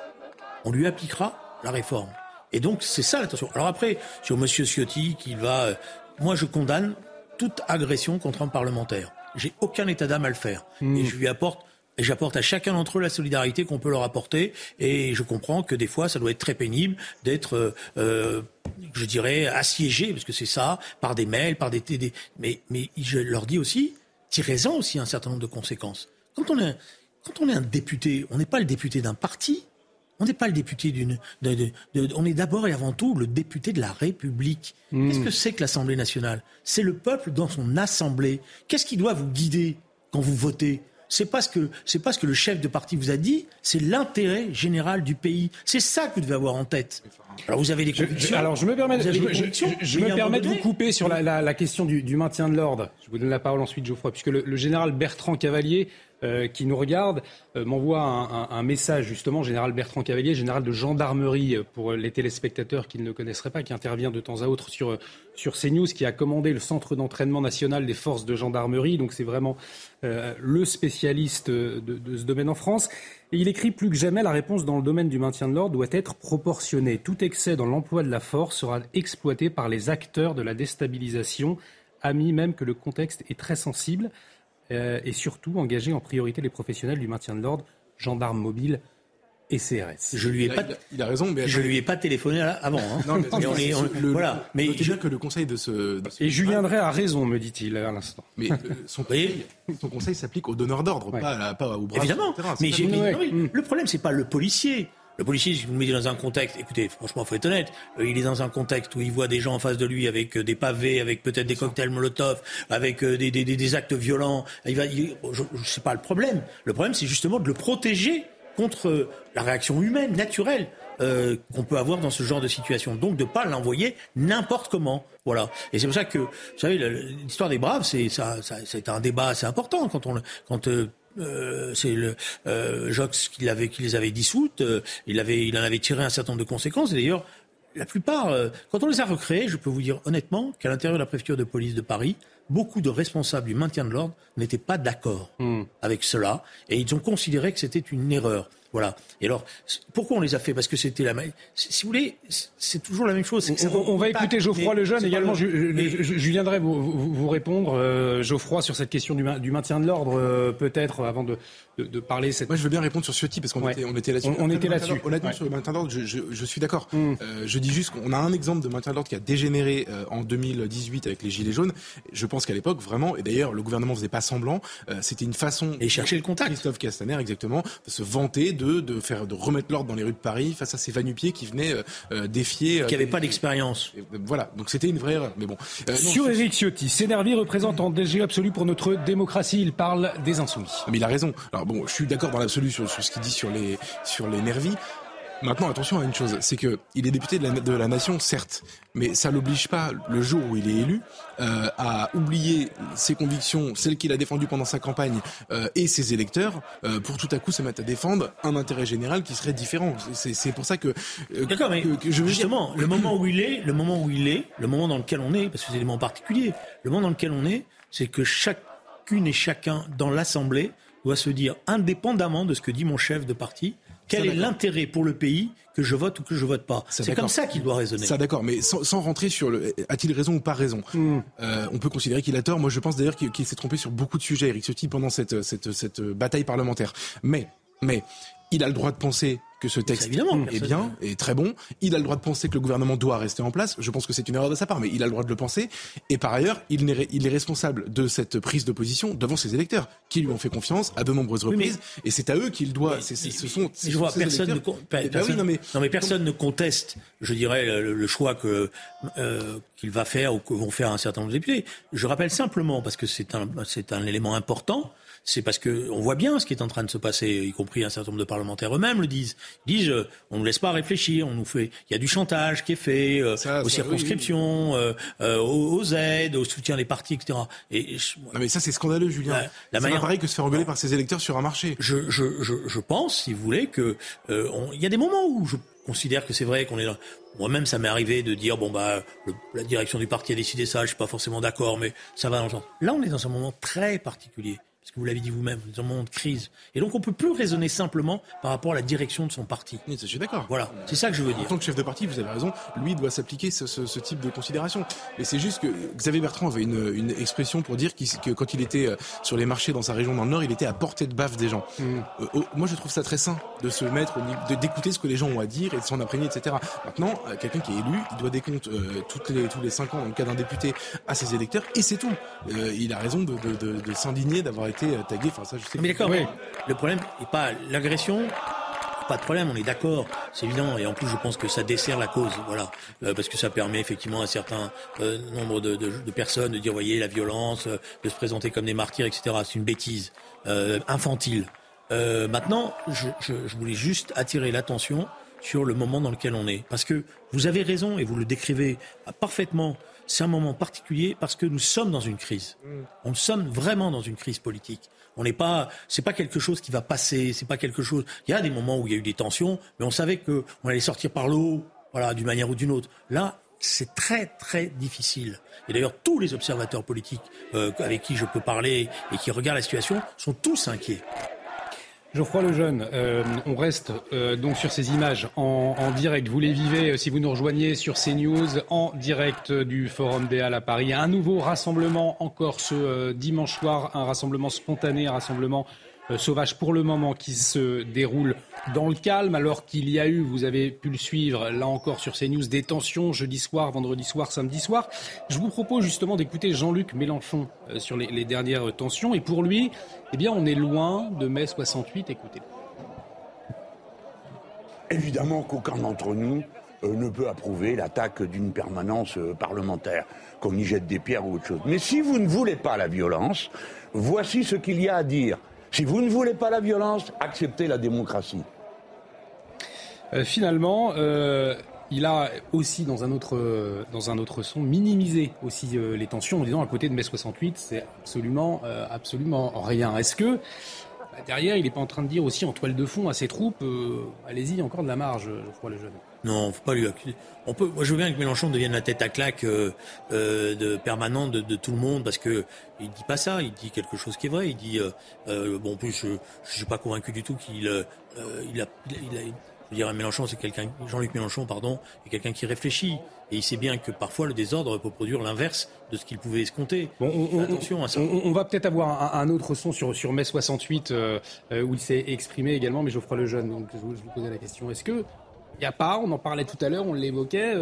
on lui appliquera la réforme. Et donc c'est ça l'attention. Alors après, sur Monsieur Ciotti qui va, euh, moi je condamne toute agression contre un parlementaire. J'ai aucun état d'âme à le faire. Hmm. Et je lui apporte et j'apporte à chacun d'entre eux la solidarité qu'on peut leur apporter. Et je comprends que des fois, ça doit être très pénible d'être, euh, je dirais, assiégé, parce que c'est ça, par des mails, par des, des... Mais, mais je leur dis aussi, tirez-en aussi un certain nombre de conséquences. Quand on est, quand on est un député, on n'est pas le député d'un parti, on n'est pas le député d'une. on est d'abord et avant tout le député de la République. Hmm. Qu'est-ce que c'est que l'Assemblée nationale? C'est le peuple dans son assemblée. Qu'est-ce qui doit vous guider quand vous votez? C'est pas ce que c'est pas ce que le chef de parti vous a dit, c'est l'intérêt général du pays. C'est ça que vous devez avoir en tête. Alors vous avez des convictions. alors je me permets, de, je, me permets de vous couper sur la, question du, maintien de l'ordre. Je vous donne la parole ensuite, Geoffroy, puisque le général Bertrand Cavalier euh, qui nous regarde euh, m'envoie un, message justement, général Bertrand Cavalier, général de gendarmerie euh, pour les téléspectateurs qui ne le connaisseraient pas, qui intervient de temps à autre sur, sur CNews, qui a commandé le centre d'entraînement national des forces de gendarmerie. Donc c'est vraiment le spécialiste de, de, ce domaine en France. Et il écrit plus que jamais, la réponse dans le domaine du maintien de l'ordre doit être proportionnée. Tout excès dans l'emploi de la force sera exploité par les acteurs de la déstabilisation, amis même que le contexte est très sensible. Euh, et surtout engager en priorité les professionnels du maintien de l'ordre, gendarmes mobiles et CRS. Je lui ai pas, il a raison, mais je lui ai pas téléphoné avant. Hein. Non, mais, voilà. Mais je... que le conseil de ce, et Julien Drey a raison, me dit-il à l'instant. Mais euh, son, conseil, son conseil s'applique aux donneurs d'ordre, pas, pas, aux bras. Évidemment. Mais, le problème, c'est pas le policier. Le policier, si vous le mettez dans un contexte, écoutez, franchement, faut être honnête, euh, il est dans un contexte où il voit des gens en face de lui avec euh, des pavés, avec peut-être des cocktails Molotov, avec euh, des, des, des, actes violents. Il va, je, ne sais pas le problème. Le problème, c'est justement de le protéger contre la réaction humaine, naturelle. Euh, qu'on peut avoir dans ce genre de situation. Donc de pas l'envoyer n'importe comment. Voilà. Et c'est pour ça que, vous savez, l'histoire des Braves, c'est ça, ça, c'est un débat assez important quand on, quand euh, c'est le euh, Jox qui, avait, qui les avait dissoutes. Euh, il, avait, il en avait tiré un certain nombre de conséquences. Et d'ailleurs, la plupart, euh, quand on les a recréés, je peux vous dire honnêtement qu'à l'intérieur de la préfecture de police de Paris, beaucoup de responsables du maintien de l'ordre n'étaient pas d'accord hmm. avec cela et ils ont considéré que c'était une erreur. Voilà. Et alors, pourquoi on les a fait? Parce que c'était la même. Si vous voulez, c'est toujours la même chose. On, va écouter Geoffroy Lejeune également. Je, viendrai vous, vous, répondre, euh, Geoffroy, sur cette question du, du maintien de l'ordre, euh, peut-être, avant de, de, parler. Cette... Moi, je veux bien répondre sur ce type, parce qu'on était, on était là-dessus. On, était là-dessus. Honnêtement, sur le maintien de l'ordre, je, suis d'accord. Mm. Euh, je dis juste qu'on a un exemple de maintien de l'ordre qui a dégénéré en 2018 avec les Gilets jaunes. Je pense qu'à l'époque, vraiment, et d'ailleurs, le gouvernement faisait pas semblant, c'était une façon. Et chercher le contact. Christophe Castaner, exactement, de se vanter de, faire, de remettre l'ordre dans les rues de Paris face à ces vanupiers qui venaient euh, euh, défier. Euh, qui n'avaient pas d'expérience. Voilà, donc c'était une vraie erreur. Mais bon. Sur Eric Ciotti, Sénervi représente en danger absolu pour notre démocratie. Il parle des insoumis. Mais il a raison. Alors bon, je suis d'accord dans l'absolu sur, sur, ce qu'il dit sur les sur les nervis. Maintenant, attention à une chose, c'est que il est député de la, de la nation, certes, mais ça l'oblige pas, le jour où il est élu, euh, à oublier ses convictions, celles qu'il a défendues pendant sa campagne, euh, et ses électeurs, euh, pour tout à coup se mettre à défendre un intérêt général qui serait différent. C'est pour ça que, D'accord, mais que, je veux justement, le moment où il est, le moment où il est, le moment dans lequel on est, parce que c'est des moments particuliers, le moment dans lequel on est, c'est que chacune et chacun dans l'Assemblée doit se dire, indépendamment de ce que dit mon chef de parti, quel est l'intérêt pour le pays que je vote ou que je vote pas C'est comme ça qu'il doit raisonner. Ça d'accord, mais sans, rentrer sur le a-t-il raison ou pas raison hmm. euh, On peut considérer qu'il a tort. Moi, je pense d'ailleurs qu'il s'est trompé sur beaucoup de sujets, Eric Ciotti, pendant cette, cette, cette bataille parlementaire. Mais, mais il a le droit de penser que ce texte est bien, et très bon. Il a le droit de penser que le gouvernement doit rester en place. Je pense que c'est une erreur de sa part, mais il a le droit de le penser. Et par ailleurs, il est, il est responsable de cette prise de position devant ses électeurs, qui lui ont fait confiance à de nombreuses reprises. et c'est à eux qu'il doit. ce sont. je vois personne. Ne, personne non, mais, non, mais personne ne conteste, je dirais, le, choix que euh, qu'il va faire ou que vont faire un certain nombre de députés. Je rappelle simplement, parce que c'est un, c'est un élément important c'est parce que on voit bien ce qui est en train de se passer, y compris un certain nombre de parlementaires eux-mêmes le disent. Ils disent, euh, on ne laisse pas réfléchir, on nous fait, il y a du chantage qui est fait euh, aux circonscriptions, euh, aux, aides, au soutien des partis, etc. Et non mais ça c'est scandaleux, Julien. La, manière... pareil que se faire engueuler par ses électeurs sur un marché. Je, je, je, je pense, si vous voulez, que il y a des moments où je considère que c'est vrai qu'on est là. Moi-même, ça m'est arrivé de dire bon bah la direction du parti a décidé ça, je suis pas forcément d'accord, mais ça va dans le sens. Là, on est dans un moment très particulier parce que vous l'avez dit vous-même, nous sommes en moment de crise. Et donc on ne peut plus raisonner simplement par rapport à la direction de son parti. Oui, je suis d'accord. Voilà, c'est ça que je veux dire. En tant que chef de parti, vous avez raison, lui doit s'appliquer ce, ce, ce, type de considération. Mais c'est juste que Xavier Bertrand avait une, une expression pour dire que quand il était euh, sur les marchés dans sa région dans le Nord, il était à portée de baffe des gens. Mm. Euh, moi je trouve ça très sain de se mettre, d'écouter ce que les gens ont à dire et de s'en imprégner, etc. Maintenant, euh, quelqu'un qui est élu, il doit des comptes toutes les, tous les cinq ans, dans le cas d'un député, à ses électeurs, et c'est tout. il a raison de, de, de, de s'indigner d'avoir été tagué. Enfin, ça, je sais mais d'accord, oui. le problème n'est pas l'agression. Pas de problème, on est d'accord, c'est évident. Et en plus, je pense que ça dessert la cause, voilà, euh, parce que ça permet effectivement à un certain euh, nombre de, de, de, personnes de dire, voyez, la violence, euh, de se présenter comme des martyrs, etc. C'est une bêtise infantile. maintenant, je, je, je voulais juste attirer l'attention sur le moment dans lequel on est, parce que vous avez raison et vous le décrivez parfaitement c'est un moment particulier parce que nous sommes dans une crise. Mm. On sommes vraiment dans une crise politique. On n'est pas, c'est pas quelque chose qui va passer, c'est pas quelque chose. Il y a des moments où il y a eu des tensions, mais on savait qu'on allait sortir par l'eau, voilà, d'une manière ou d'une autre. Là, c'est très très difficile. Et d'ailleurs, tous les observateurs politiques euh, avec qui je peux parler et qui regardent la situation sont tous inquiets. Geoffroy Lejeune, euh, on reste euh, donc sur ces images en, direct. Vous les vivez euh, si vous nous rejoignez sur CNews en direct du Forum des Halles à Paris. Un nouveau rassemblement encore ce dimanche soir, un rassemblement spontané, un rassemblement euh, sauvage pour le moment qui se déroule dans le calme, alors qu'il y a eu, vous avez pu le suivre là encore sur CNews, des tensions jeudi soir, vendredi soir, samedi soir. Je vous propose justement d'écouter Jean-Luc Mélenchon euh, sur les, dernières tensions. Et pour lui, eh bien, on est loin de mai 68. Écoutez. Évidemment qu'aucun d'entre nous euh, ne peut approuver l'attaque d'une permanence parlementaire, qu'on y jette des pierres ou autre chose. Mais si vous ne voulez pas la violence, voici ce qu'il y a à dire. Si vous ne voulez pas la violence, acceptez la démocratie. Euh, finalement, euh, il a aussi, dans un autre, autre son, minimisé aussi euh, les tensions en disant à côté de mai 68, c'est absolument, absolument rien. Est-ce que bah, derrière, il n'est pas en train de dire aussi en toile de fond à ses troupes, euh, allez-y, encore de la marge, je crois, le jeune. Non, faut pas lui accuser. On peut, moi, je veux bien que Mélenchon devienne la tête à claque euh, euh, de permanente de, tout le monde, parce que il dit pas ça. Il dit quelque chose qui est vrai. Il dit, bon, en plus, je, je suis pas convaincu du tout qu'il, il a, il a, je veux dire, Mélenchon, c'est quelqu'un, Jean-Luc Mélenchon, pardon, est quelqu'un qui réfléchit. Et il sait bien que parfois le désordre peut produire l'inverse de ce qu'il pouvait escompter. on, attention à ça. On, va peut-être avoir un, autre son sur, sur mai 68 euh, euh, où il s'est exprimé également, mais Geoffroy Lejeune, donc je, vous posais la question. Est-ce que il n'y a pas, on en parlait tout à l'heure, on l'évoquait,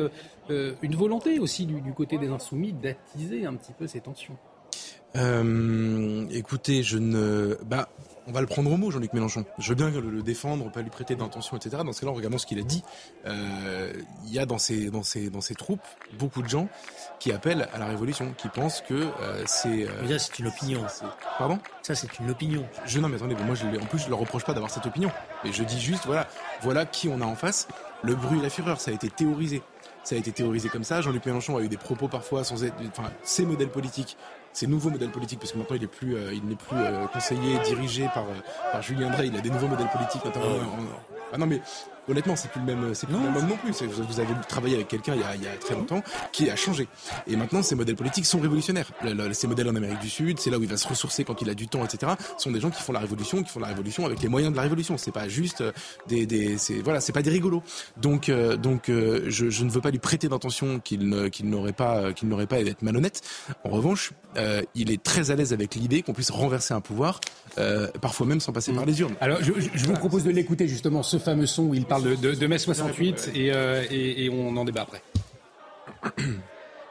euh, une volonté aussi du, côté des insoumis d'attiser un petit peu ces tensions. Écoutez, je ne, bah, on va le prendre au mot, Jean-Luc Mélenchon. Je veux bien le, défendre, pas lui prêter d'intention, etc. Dans ce cas-là, regardons ce qu'il a dit. Euh, il y a dans dans troupes beaucoup de gens qui appellent à la révolution, qui pensent que euh, c'est... Euh, ça, c'est une opinion. Pardon? Ça, c'est une opinion. Je, non, mais attendez, moi, je, en plus, je leur reproche pas d'avoir cette opinion. Mais je dis juste, voilà, voilà qui on a en face. Le bruit et la fureur, ça a été théorisé. Ça a été théorisé comme ça. Jean-Luc Mélenchon a eu des propos parfois sans être, enfin, ses modèles politiques ces nouveaux modèles politiques, parce que maintenant il n'est plus, euh, il n'est plus euh, conseillé, dirigé par, euh, par Julien Drey, il a des nouveaux modèles politiques, notamment ah non mais honnêtement, c'est plus le même, c'est plus le même homme non plus. Vous avez travaillé avec quelqu'un il, il, y a très longtemps qui a changé. Et maintenant, ces modèles politiques sont révolutionnaires. ces modèles en Amérique du Sud, c'est là où il va se ressourcer quand il a du temps, etc. Sont des gens qui font la révolution, qui font la révolution avec les moyens de la révolution. C'est pas juste des, des c'est voilà, c'est pas des rigolos. Donc, euh, donc, euh, je, je, ne veux pas lui prêter d'intention qu'il qu'il n'aurait pas, qu'il n'aurait pas être malhonnête. En revanche, il est très à l'aise avec l'idée qu'on puisse renverser un pouvoir, parfois même sans passer par les urnes. Alors, je, je vous propose de l'écouter justement, ce fameux son où il parle de, mai 68 euh, et, et, on en débat après.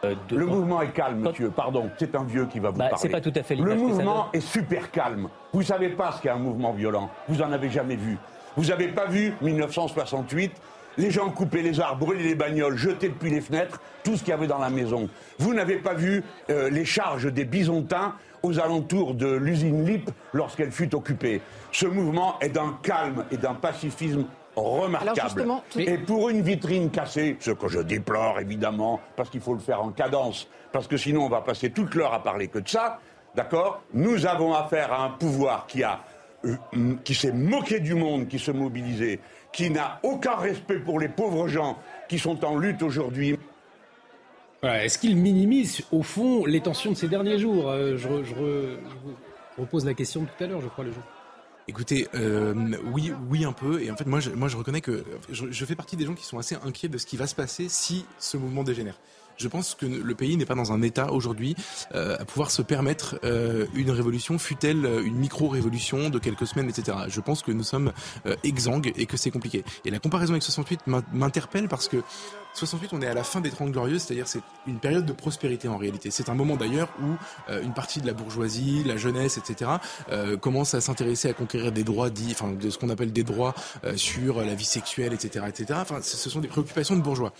Euh, le mouvement est calme, monsieur. Pardon, c'est un vieux qui va vous bah, parler. C'est pas tout à fait Le mouvement est super calme. Vous savez pas ce qu'est un mouvement violent. Vous en avez jamais vu. Vous avez pas vu 1968 les gens coupaient les arbres, brûlaient les bagnoles, jetaient depuis les fenêtres tout ce qu'il y avait dans la maison. Vous n'avez pas vu euh, les charges des bisontins aux alentours de l'usine LIP lorsqu'elle fut occupée. Ce mouvement est d'un calme et d'un pacifisme remarquable. Et pour une vitrine cassée, ce que je déplore évidemment, parce qu'il faut le faire en cadence, parce que sinon on va passer toute l'heure à parler que de ça, d'accord? Nous avons affaire à un pouvoir qui a euh, qui s'est moqué du monde, qui se mobilisait, qui n'a aucun respect pour les pauvres gens qui sont en lutte aujourd'hui. Est-ce qu'il minimise, au fond, les tensions de ces derniers jours euh, je, repose la question de tout à l'heure, je crois, le jour. Écoutez, euh, oui, oui un peu. Et en fait, moi, je, moi, je reconnais que je, fais partie des gens qui sont assez inquiets de ce qui va se passer si ce mouvement dégénère. Je pense que le pays n'est pas dans un état aujourd'hui euh, à pouvoir se permettre euh, une révolution, fut-elle une micro-révolution de quelques semaines, etc. Je pense que nous sommes exsangues et que c'est compliqué. Et la comparaison avec 68 m'interpelle parce que 68, on est à la fin des Trente Glorieuses, c'est-à-dire c'est une période de prospérité en réalité. C'est un moment d'ailleurs où euh, une partie de la bourgeoisie, la jeunesse, etc., euh, commence à s'intéresser à conquérir des droits dits, enfin de ce qu'on appelle des droits euh, sur la vie sexuelle, etc., etc. Enfin, ce sont des préoccupations de bourgeois.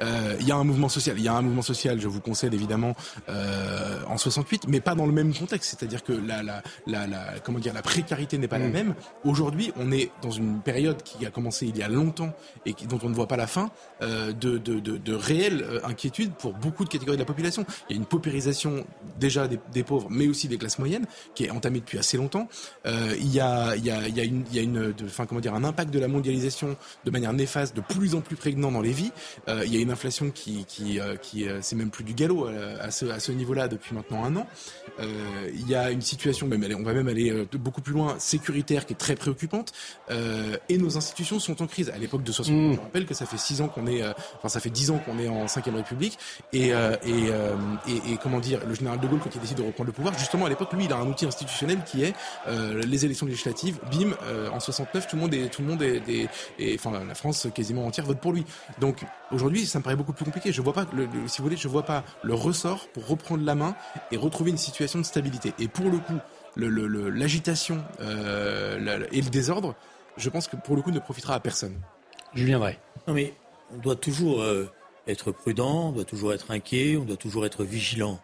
Il y a un mouvement social, il y a un mouvement social, je vous conseille évidemment en 68, mais pas dans le même contexte. C'est-à-dire que la, la, la, la, comment dire, la précarité n'est pas la mm. même. Aujourd'hui, on est dans une période qui a commencé il y a longtemps et qui, dont on ne voit pas la fin de de, de, de réelles euh, inquiétudes pour beaucoup de catégories de la population. Il y a une paupérisation déjà des, pauvres, mais aussi des classes moyennes, qui est entamée depuis assez longtemps. Euh, il, y a, il, y a, il y a une, il y a une enfin, comment dire, un impact de la mondialisation de manière néfaste, de plus en plus prégnant dans les vies. Euh, il y a une inflation qui, qui, qui c'est même plus du galop à, ce, à ce niveau-là depuis maintenant un an. il y a une situation, même, on va même aller beaucoup plus loin, sécuritaire, qui est très préoccupante. et nos institutions sont en crise. À l'époque de 60, mmh. je rappelle que ça fait six ans qu'on est, enfin ça fait dix ans qu'on est en 5 République, et, euh, euh, et, et, comment dire, le général de Gaulle, quand il décide de reprendre le pouvoir, justement à l'époque, lui, il a un outil institutionnel qui est euh, les élections législatives. Bim, en 69, tout le monde est, tout le monde est, enfin la France quasiment entière vote pour lui. Donc aujourd'hui, ça me paraît beaucoup plus compliqué. Je vois pas, le, si vous voulez, je vois pas le ressort pour reprendre la main et retrouver une situation de stabilité. Et pour le coup, l'agitation le, et le désordre, je pense que pour le coup, ne profitera à personne. Je viendrai. Non mais on doit toujours euh, être prudent, on doit toujours être inquiet, on doit toujours être vigilant.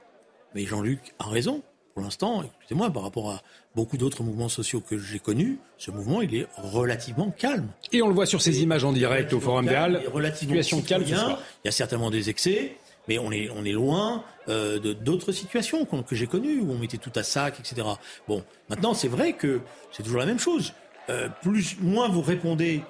Mais Jean-Luc a raison. Pour l'instant, écoutez-moi, par rapport à beaucoup d'autres mouvements sociaux que j'ai connus, ce mouvement, il est relativement calme. Et on le voit sur ces images en direct au Forum des Halles. Relativement situation calme. Il y a certainement des excès. Mais on est, on est loin euh, de d'autres situations que j'ai connues, où on mettait tout à sac, etc. Bon, maintenant, c'est vrai que c'est toujours la même chose. Euh, plus, moins vous répondez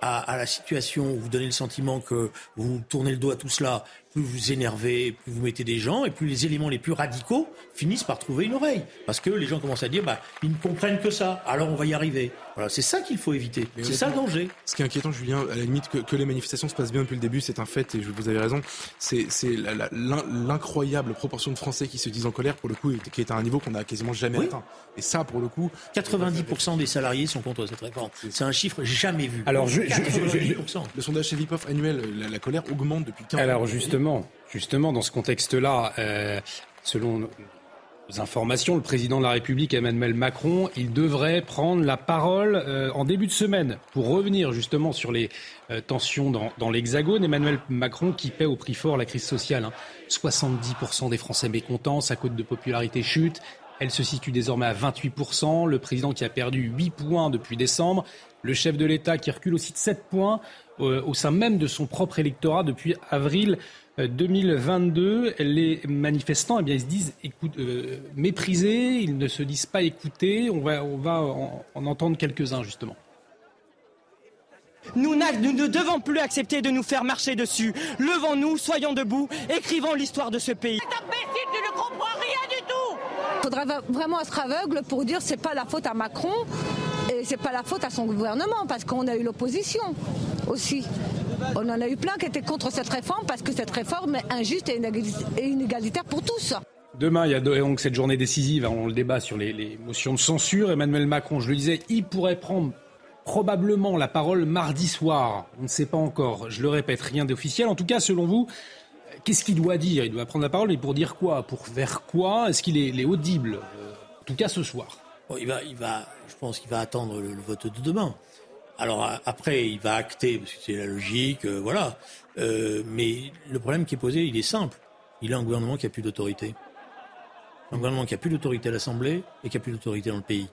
à, la situation, vous donnez le sentiment que vous tournez le dos à tout cela, plus vous énervez, plus vous mettez des gens, et plus les éléments les plus radicaux finissent par trouver une oreille. Parce que les gens commencent à dire, bah, ils ne comprennent que ça, alors on va y arriver. Voilà, c'est ça qu'il faut éviter. C'est ça le danger. Ce qui est inquiétant, Julien, à la limite, que, que, les manifestations se passent bien depuis le début, c'est un fait, et vous avez raison. C'est l'incroyable proportion de Français qui se disent en colère, pour le coup, qui est à un niveau qu'on n'a quasiment jamais atteint. Et ça, pour le coup. 90% des salariés sont contre cette réforme. C'est un chiffre jamais vu. Alors, je, le sondage Vipov annuel, la, la, colère augmente depuis 15 ans. Alors, justement, justement, dans ce contexte-là, euh, selon aux informations, le président de la République, Emmanuel Macron, il devrait prendre la parole euh, en début de semaine pour revenir justement sur les euh, tensions dans, l'Hexagone. Emmanuel Macron qui paie au prix fort la crise sociale. Hein. 70% des Français mécontents, sa cote de popularité chute. Elle se situe désormais à 28%. Le président qui a perdu 8 points depuis décembre. Le chef de l'État qui recule aussi de 7 points euh, au sein même de son propre électorat depuis avril 2022. Les manifestants, eh bien, ils se disent écoute, euh, méprisés, ils ne se disent pas écoutés. On va, en entendre quelques-uns, justement. Nous, nous, ne devons plus accepter de nous faire marcher dessus. Levons-nous, soyons debout, écrivons l'histoire de ce pays. Cet imbécile, tu ne comprends rien du tout Il faudrait vraiment être aveugle pour dire c'est pas la faute à Macron et c'est pas la faute à son gouvernement parce qu'on a eu l'opposition aussi. On en a eu plein qui étaient contre cette réforme parce que cette réforme est injuste et inégalitaire pour tous. Demain, il y a donc cette journée décisive. On le débat sur les, les motions de censure. Emmanuel Macron, je le disais, il pourrait prendre probablement la parole mardi soir. On ne sait pas encore. Je le répète, rien d'officiel. En tout cas, selon vous, qu'est-ce qu'il doit dire? Il doit prendre la parole, mais pour dire quoi? Pour faire quoi? Est-ce qu'il est, audible? Euh, En tout cas, ce soir. Il, va, il va, je pense qu'il va attendre le, vote de demain. Alors après, il va acter, parce que c'est la logique, euh, voilà. Euh, mais le problème qui est posé, il est simple. Il a un gouvernement qui a plus d'autorité. Un gouvernement qui a plus d'autorité à l'Assemblée et qui a plus d'autorité dans le pays.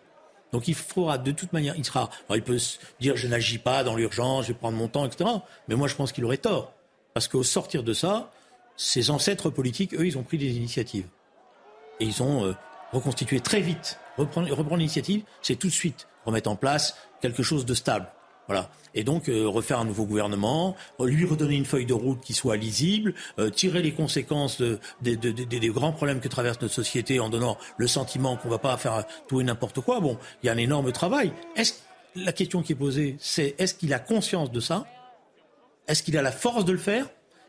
Donc il faudra de toute manière, il sera, il peut se dire je n'agis pas dans l'urgence, je vais prendre mon temps, etc. Mais moi je pense qu'il aurait tort. Parce qu'au sortir de ça, ses ancêtres politiques, eux, ils ont pris des initiatives. Et ils ont euh, reconstitué très vite. Reprendre, reprendre l'initiative, c'est tout de suite remettre en place quelque chose de stable. Voilà. Et donc euh, refaire un nouveau gouvernement, lui redonner une feuille de route qui soit lisible, euh, tirer les conséquences de, de, de, des grands problèmes que traverse notre société en donnant le sentiment qu'on ne va pas faire tout et n'importe quoi. Bon, il y a un énorme travail. Est-ce la question qui est posée, c'est est-ce qu'il a conscience de ça? Est-ce qu'il a la force de le faire?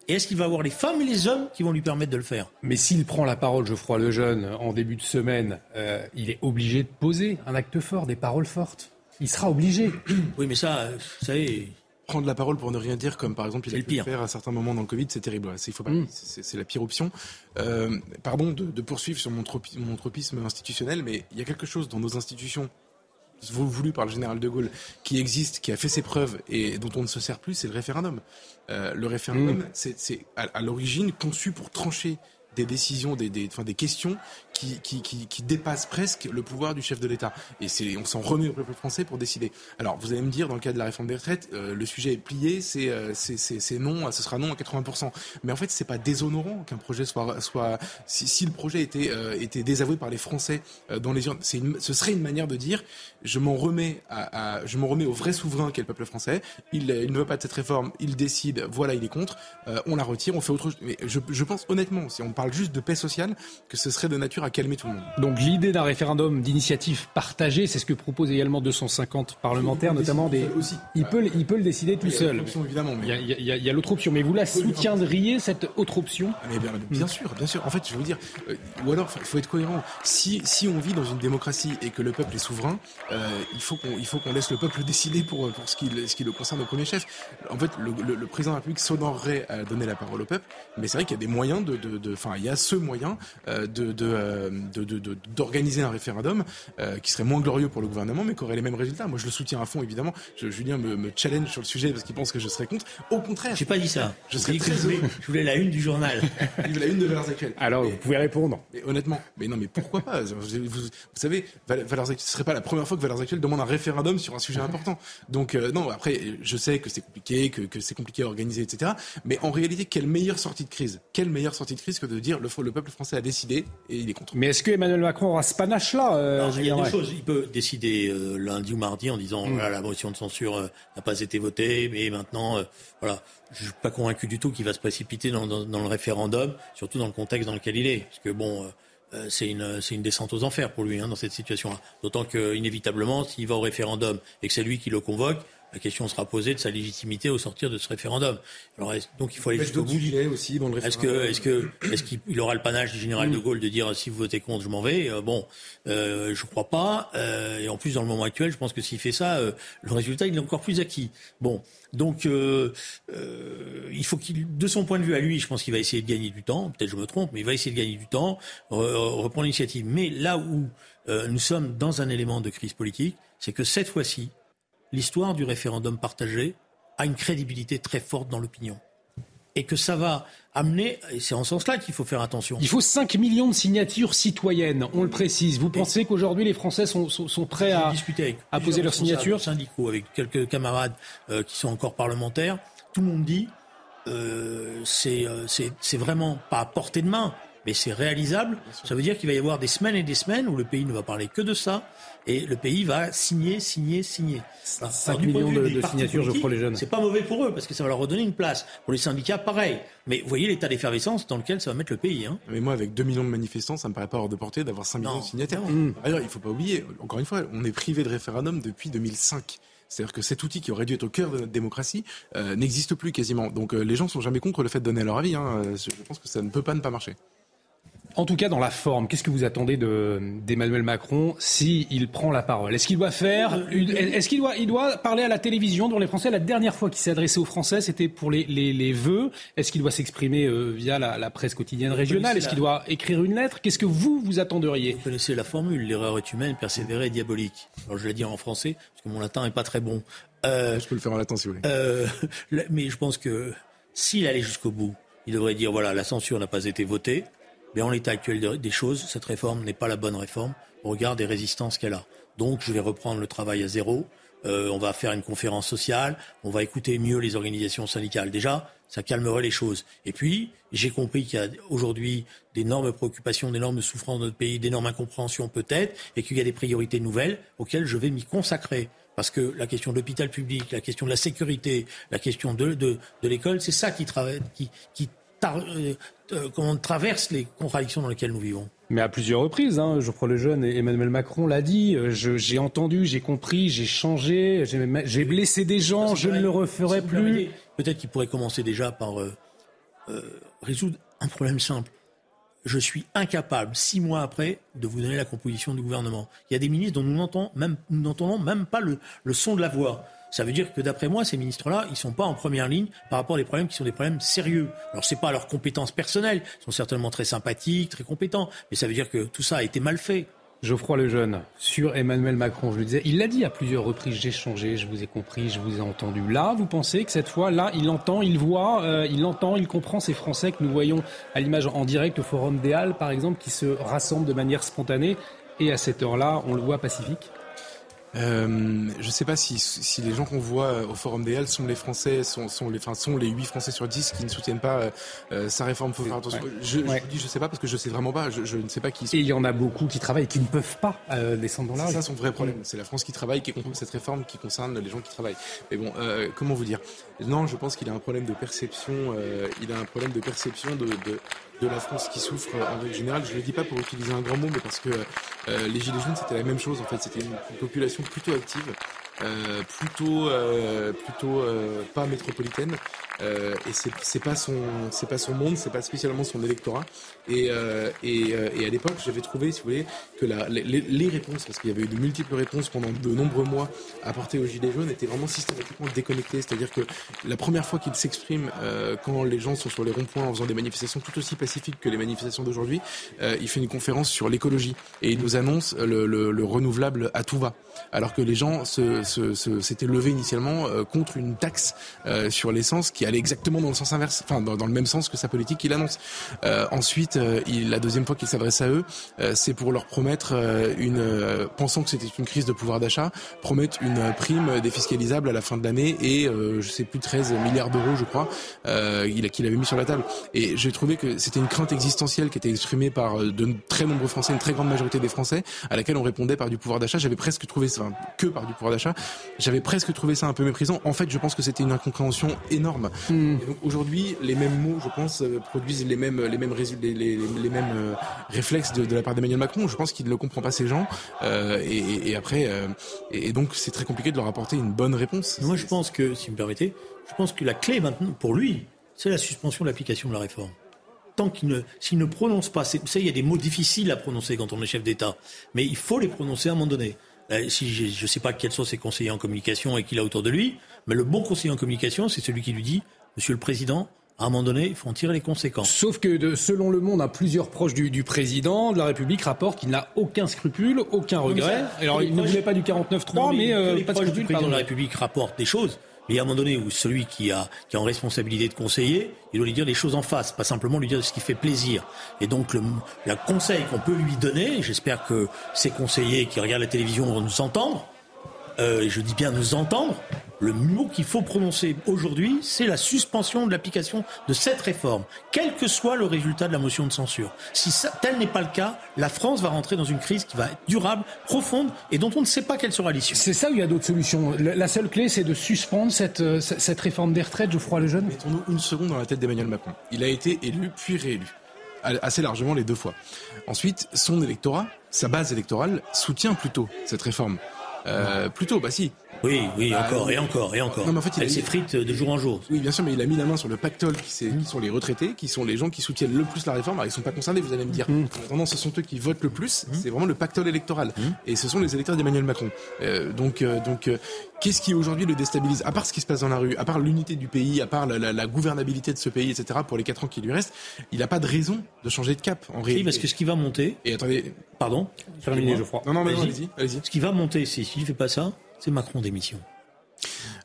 Et est-ce qu'il va avoir les femmes et les hommes qui vont lui permettre de le faire? Mais s'il prend la parole, Geoffroy Lejeune, en début de semaine, euh, il est obligé de poser un acte fort, des paroles fortes. Il sera obligé. Oui, mais ça, vous savez. Prendre la parole pour ne rien dire, comme par exemple il a pu le faire à certains moments dans le Covid, c'est terrible. Il faut pas. Mm. C'est la pire option. Euh, pardon de, de, poursuivre sur mon, tropi, mon tropisme institutionnel, mais il y a quelque chose dans nos institutions voulu par le général de Gaulle, qui existe, qui a fait ses preuves et dont on ne se sert plus, c'est le référendum. Euh, le référendum, mmh. c'est à, à l'origine conçu pour trancher des décisions, des, enfin, des questions qui, qui, qui, dépassent presque le pouvoir du chef de l'État. Et c'est, on s'en remet au peuple français pour décider. Alors, vous allez me dire, dans le cas de la réforme des retraites, euh, le sujet est plié, euh, c'est, c'est, c'est non, ce sera non à 80%. Mais en fait, c'est pas déshonorant qu'un projet soit, soit si, le projet était, euh, était désavoué par les Français dans les urnes, c'est ce serait une manière de dire, je m'en remets à, je m'en remets au vrai souverain qu'est le peuple français. Il, il ne veut pas de cette réforme, il décide, voilà, il est contre, on la retire, on fait autre chose. Mais je, je pense honnêtement, si on parle juste de paix sociale, que ce serait de nature à calmer tout le monde. Donc l'idée d'un référendum d'initiative partagée, c'est ce que proposent également 250 parlementaires, notamment des. Aussi. Il peut, il peut le décider tout seul. Évidemment. Il y a, l'autre option, mais vous la soutiendriez cette autre option? Ah, mais bien, bien, sûr, bien sûr. En fait, je vais vous dire, euh, ou alors il faut être cohérent. Si, si on vit dans une démocratie et que le peuple est souverain, euh, il faut qu'on, il faut qu'on laisse le peuple décider pour, pour ce qui, ce qui le concerne au premier chef. En fait, le, le, le président de la République s'honorerait à donner la parole au peuple, mais c'est vrai qu'il y a des moyens de, de, enfin, il y a ce moyen euh, de, de, d'organiser un référendum qui serait moins glorieux pour le gouvernement, mais qui aurait les mêmes résultats. Moi, je le soutiens à fond, évidemment. Julien me, challenge sur le sujet parce qu'il pense que je serais contre. Au contraire. J'ai pas dit ça. Je serais très je je voulais la une du journal. la une de Valeurs Actuelles. Alors, vous pouvez répondre. Mais honnêtement, mais non, mais pourquoi pas? Vous, savez, Valeurs Actuelles, ce serait pas la première fois que Valeurs Actuelles demande un référendum sur un sujet important. Donc, non, après, je sais que c'est compliqué, que, que c'est compliqué à organiser, etc. Mais en réalité, quelle meilleure sortie de crise? Quelle meilleure sortie de crise que de dire le, le peuple français a décidé et il est contre. Mais est-ce que Emmanuel Macron aura ce panache-là euh, Il y a deux choses. Il peut décider euh, lundi ou mardi en disant mm. voilà, la motion de censure euh, n'a pas été votée, mais maintenant, voilà, je suis pas convaincu du tout qu'il va se précipiter dans, dans, le référendum, surtout dans le contexte dans lequel il est, parce que bon. c'est une, une, descente aux enfers pour lui hein, dans cette situation-là. D'autant que, inévitablement, s'il va au référendum et que c'est lui qui le convoque, la question sera posée de sa légitimité au sortir de ce référendum. Alors, donc il faut aller jusqu'au bout. aussi dans le Est-ce que, qu'il aura le panache du général de Gaulle de dire si vous votez contre, je m'en vais euh, Bon, euh, je crois pas. Euh, et en plus, dans le moment actuel, je pense que s'il fait ça, euh, le résultat il est encore plus acquis. Bon, donc il faut qu'il, de son point de vue à lui, je pense qu'il va essayer de gagner du temps. Peut-être je me trompe, mais il va essayer de gagner du temps, reprendre l'initiative. Mais là où nous sommes dans un élément de crise politique, c'est que cette fois-ci, l'histoire du référendum partagé a une crédibilité très forte dans l'opinion. Et que ça va amener, et c'est en ce sens-là qu'il faut faire attention. Il faut 5 millions de signatures citoyennes, on le précise. Vous pensez qu'aujourd'hui les Français sont, prêts à, à poser leurs signatures syndicaux, avec quelques camarades euh, qui sont encore parlementaires, tout le monde dit euh, euh c'est vraiment pas à portée de main, mais c'est réalisable. Ça veut dire qu'il va y avoir des semaines et des semaines où le pays ne va parler que de ça et le pays va signer, signer, signer. 5 millions de, signatures, je crois, les jeunes. C'est pas mauvais pour eux, parce que ça va leur redonner une place. Pour les syndicats, pareil. Mais vous voyez l'état d'effervescence dans lequel ça va mettre le pays. Hein. Mais moi, avec 2 millions de manifestants, ça me paraît pas hors de portée d'avoir 5 millions de signataires. D'ailleurs, il faut pas oublier, encore une fois, on est privé de référendum depuis 2005. C'est-à-dire que cet outil qui aurait dû être au cœur de notre démocratie euh, n'existe plus quasiment. Donc euh, les gens sont jamais contre le fait de donner leur avis. Hein. Je pense que ça ne peut pas ne pas marcher. En tout cas, dans la forme, qu'est-ce que vous attendez d'Emmanuel Macron s'il prend la parole? Est-ce qu'il doit faire Est-ce qu'il doit, il doit parler à la télévision devant les Français? La dernière fois qu'il s'est adressé aux Français, c'était pour les, les, les vœux. Est-ce qu'il doit s'exprimer euh, via la, la, presse quotidienne régionale? Est-ce qu'il doit écrire une lettre? Qu'est-ce que vous, vous attenduriez Vous connaissez la formule l'erreur est humaine, persévérer est diabolique. Alors je l'ai dit en français, parce que mon latin n'est pas très bon. Euh, je peux le faire en latin si vous voulez. Euh, mais je pense que s'il allait jusqu'au bout, il devrait dire voilà, la censure n'a pas été votée. Mais en l'état actuel des choses, cette réforme n'est pas la bonne réforme au regard des résistances qu'elle a. Donc je vais reprendre le travail à zéro. Euh, on va faire une conférence sociale, on va écouter mieux les organisations syndicales. Déjà, ça calmerait les choses. Et puis, j'ai compris qu'il y a aujourd'hui d'énormes préoccupations, d'énormes souffrances dans notre pays, d'énormes incompréhensions peut-être, et qu'il y a des priorités nouvelles auxquelles je vais m'y consacrer. Parce que la question de l'hôpital public, la question de la sécurité, la question de, l'école, c'est ça qui, travaille, euh, euh, on traverse les contradictions dans lesquelles nous vivons. Mais à plusieurs reprises, hein, Geoffroy Lejeune et Emmanuel Macron l'a dit, euh, j'ai entendu, j'ai compris, j'ai changé, j'ai blessé des gens, je ne le referai plus. Peut-être qu'il pourrait commencer déjà par résoudre un problème simple. Je suis incapable, six mois après, de vous donner la composition du gouvernement. Il y a des ministres dont nous n'entendons même, même, pas le, le son de la voix. Ça veut dire que d'après moi, ces ministres-là, ils ne sont pas en première ligne par rapport à des problèmes qui sont des problèmes sérieux. Alors ce n'est pas leurs compétences personnelles, ils sont certainement très sympathiques, très compétents, mais ça veut dire que tout ça a été mal fait. Geoffroy Lejeune, sur Emmanuel Macron, je le disais, il l'a dit à plusieurs reprises, j'ai changé, je vous ai compris, je vous ai entendu. Là, vous pensez que cette fois, là, il entend, il voit, euh, il entend, il comprend ces Français que nous voyons à l'image en direct au Forum des Halles, par exemple, qui se rassemblent de manière spontanée, et à cette heure-là, on le voit pacifique? Euh, je ne sais pas si, si les gens qu'on voit au Forum des Halles sont les Français, sont, sont les, enfin, sont les 8 Français sur 10 qui ne soutiennent pas euh, euh, sa réforme. Faut faire attention. Je, je, dis, je sais pas parce que je sais vraiment pas. Je, je ne sais pas qui. Et il y en a beaucoup qui travaillent et qui ne peuvent pas descendre dans la C'est ça son vrai problème. C'est la France qui travaille, qui contre cette réforme, qui concerne les gens qui travaillent. Mais bon, comment vous dire? Non, je pense qu'il a un problème de perception. il a un problème de perception de, de de la France qui souffre en règle générale. Je ne le dis pas pour utiliser un grand mot, mais parce que euh, les Gilets jaunes, c'était la même chose. En fait, c'était une, population plutôt active plutôt, plutôt pas métropolitaine. Euh, et c'est c'est pas son c'est pas son monde, c'est pas spécialement son électorat. Et euh, et, euh, et, à l'époque, j'avais trouvé, si vous voulez, que la, les, les, réponses, parce qu'il y avait eu de multiples réponses pendant de nombreux mois apportées aux gilets jaunes, étaient vraiment systématiquement déconnectées. C'est-à-dire que la première fois qu'il s'exprime euh, quand les gens sont sur les ronds-points en faisant des manifestations tout aussi pacifiques que les manifestations d'aujourd'hui, euh, il fait une conférence sur l'écologie et il nous annonce le, le, le, renouvelable à tout va. Alors que les gens s'étaient se, se, levés initialement contre une taxe sur l'essence qui allait exactement dans le sens inverse, enfin dans, le même sens que sa politique qu'il annonce. Euh, ensuite, euh, il, la deuxième fois qu'il s'adresse à eux, euh, c'est pour leur promettre euh, une, euh, pensant que c'était une crise de pouvoir d'achat, promettre une prime défiscalisable à la fin de l'année et je sais plus 13 milliards d'euros, je crois, qu'il avait mis sur la table. Et j'ai trouvé que c'était une crainte existentielle qui était exprimée par de très nombreux Français, une très grande majorité des Français, à laquelle on répondait par du pouvoir d'achat. J'avais presque trouvé ça, enfin, que par du pouvoir d'achat. J'avais presque trouvé ça un peu méprisant. En fait, je pense que c'était une incompréhension énorme. Aujourd'hui, les mêmes mots, je pense, euh, produisent les mêmes les mêmes euh, réflexes de, la part d'Emmanuel Macron. Je pense qu'il ne comprend pas ces gens. Euh, et, après, et, donc c'est très compliqué de leur apporter une bonne réponse. Moi, je pense que, si vous me permettez, je pense que la clé maintenant pour lui, c'est la suspension de l'application de la réforme tant qu'il ne, s'il ne prononce pas, vous savez, il y a des mots difficiles à prononcer quand on est chef d'État, mais il faut les prononcer à un moment donné. si je ne sais pas quels sont ses conseillers en communication et qu'il a autour de lui, mais le bon conseiller en communication, c'est celui qui lui dit Monsieur le Président, à un moment donné, il faut en tirer les conséquences. Sauf que, de, selon Le Monde, à plusieurs proches du, du président de la République rapportent qu'il n'a aucun scrupule, aucun regret. Alors, il ne voulait pas du 49-3, mais, mais euh, pas de scrupule. Le président de la République rapporte des choses, mais à un moment donné où celui qui a, qui a en responsabilité de conseiller, il doit lui dire les choses en face, pas simplement lui dire ce qui fait plaisir. Et donc, le, le conseil qu'on peut lui donner, j'espère que ces conseillers qui regardent la télévision vont nous entendre, euh, je dis bien nous entendre, le mot qu'il faut prononcer aujourd'hui, c'est la suspension de l'application de cette réforme, quel que soit le résultat de la motion de censure. Si ça, tel n'est pas le cas, la France va rentrer dans une crise qui va être durable, profonde et dont on ne sait pas quelle sera l'issue. C'est ça ou il y a d'autres solutions? La seule clé, c'est de suspendre cette, euh, cette réforme des retraites, Geoffroy Lejeune? Mettons-nous une seconde dans la tête d'Emmanuel Macron. Il a été élu puis réélu assez largement les deux fois. Ensuite, son électorat, sa base électorale, soutient plutôt cette réforme. Euh, plutôt, bah si. Oui, oui, bah, encore, et encore, et encore. Non, mais en fait, il Elle s'effrite de jour en jour. Oui, bien sûr, mais il a mis la main sur le pactole, qui, qui sont les retraités, qui sont les gens qui soutiennent le plus la réforme. Alors, ils sont pas concernés, vous allez me dire. Mmh. ce sont eux qui votent le plus. Mmh. C'est vraiment le pactole électoral. Mmh. Et ce sont les électeurs d'Emmanuel Macron. Euh, donc, euh, donc, euh, qu'est-ce qui aujourd'hui le déstabilise? À part ce qui se passe dans la rue, à part l'unité du pays, à part la, la, la, gouvernabilité de ce pays, etc. Pour les quatre ans qui lui restent, il n'a pas de raison de changer de cap. En réalité. Oui, parce que ce qui va monter. Et attendez. Pardon? Terminé, Geoffroy. Non, non, mais allez-y. Allez ce qui va monter, si, s'il ne fait pas ça, c'est Macron démission.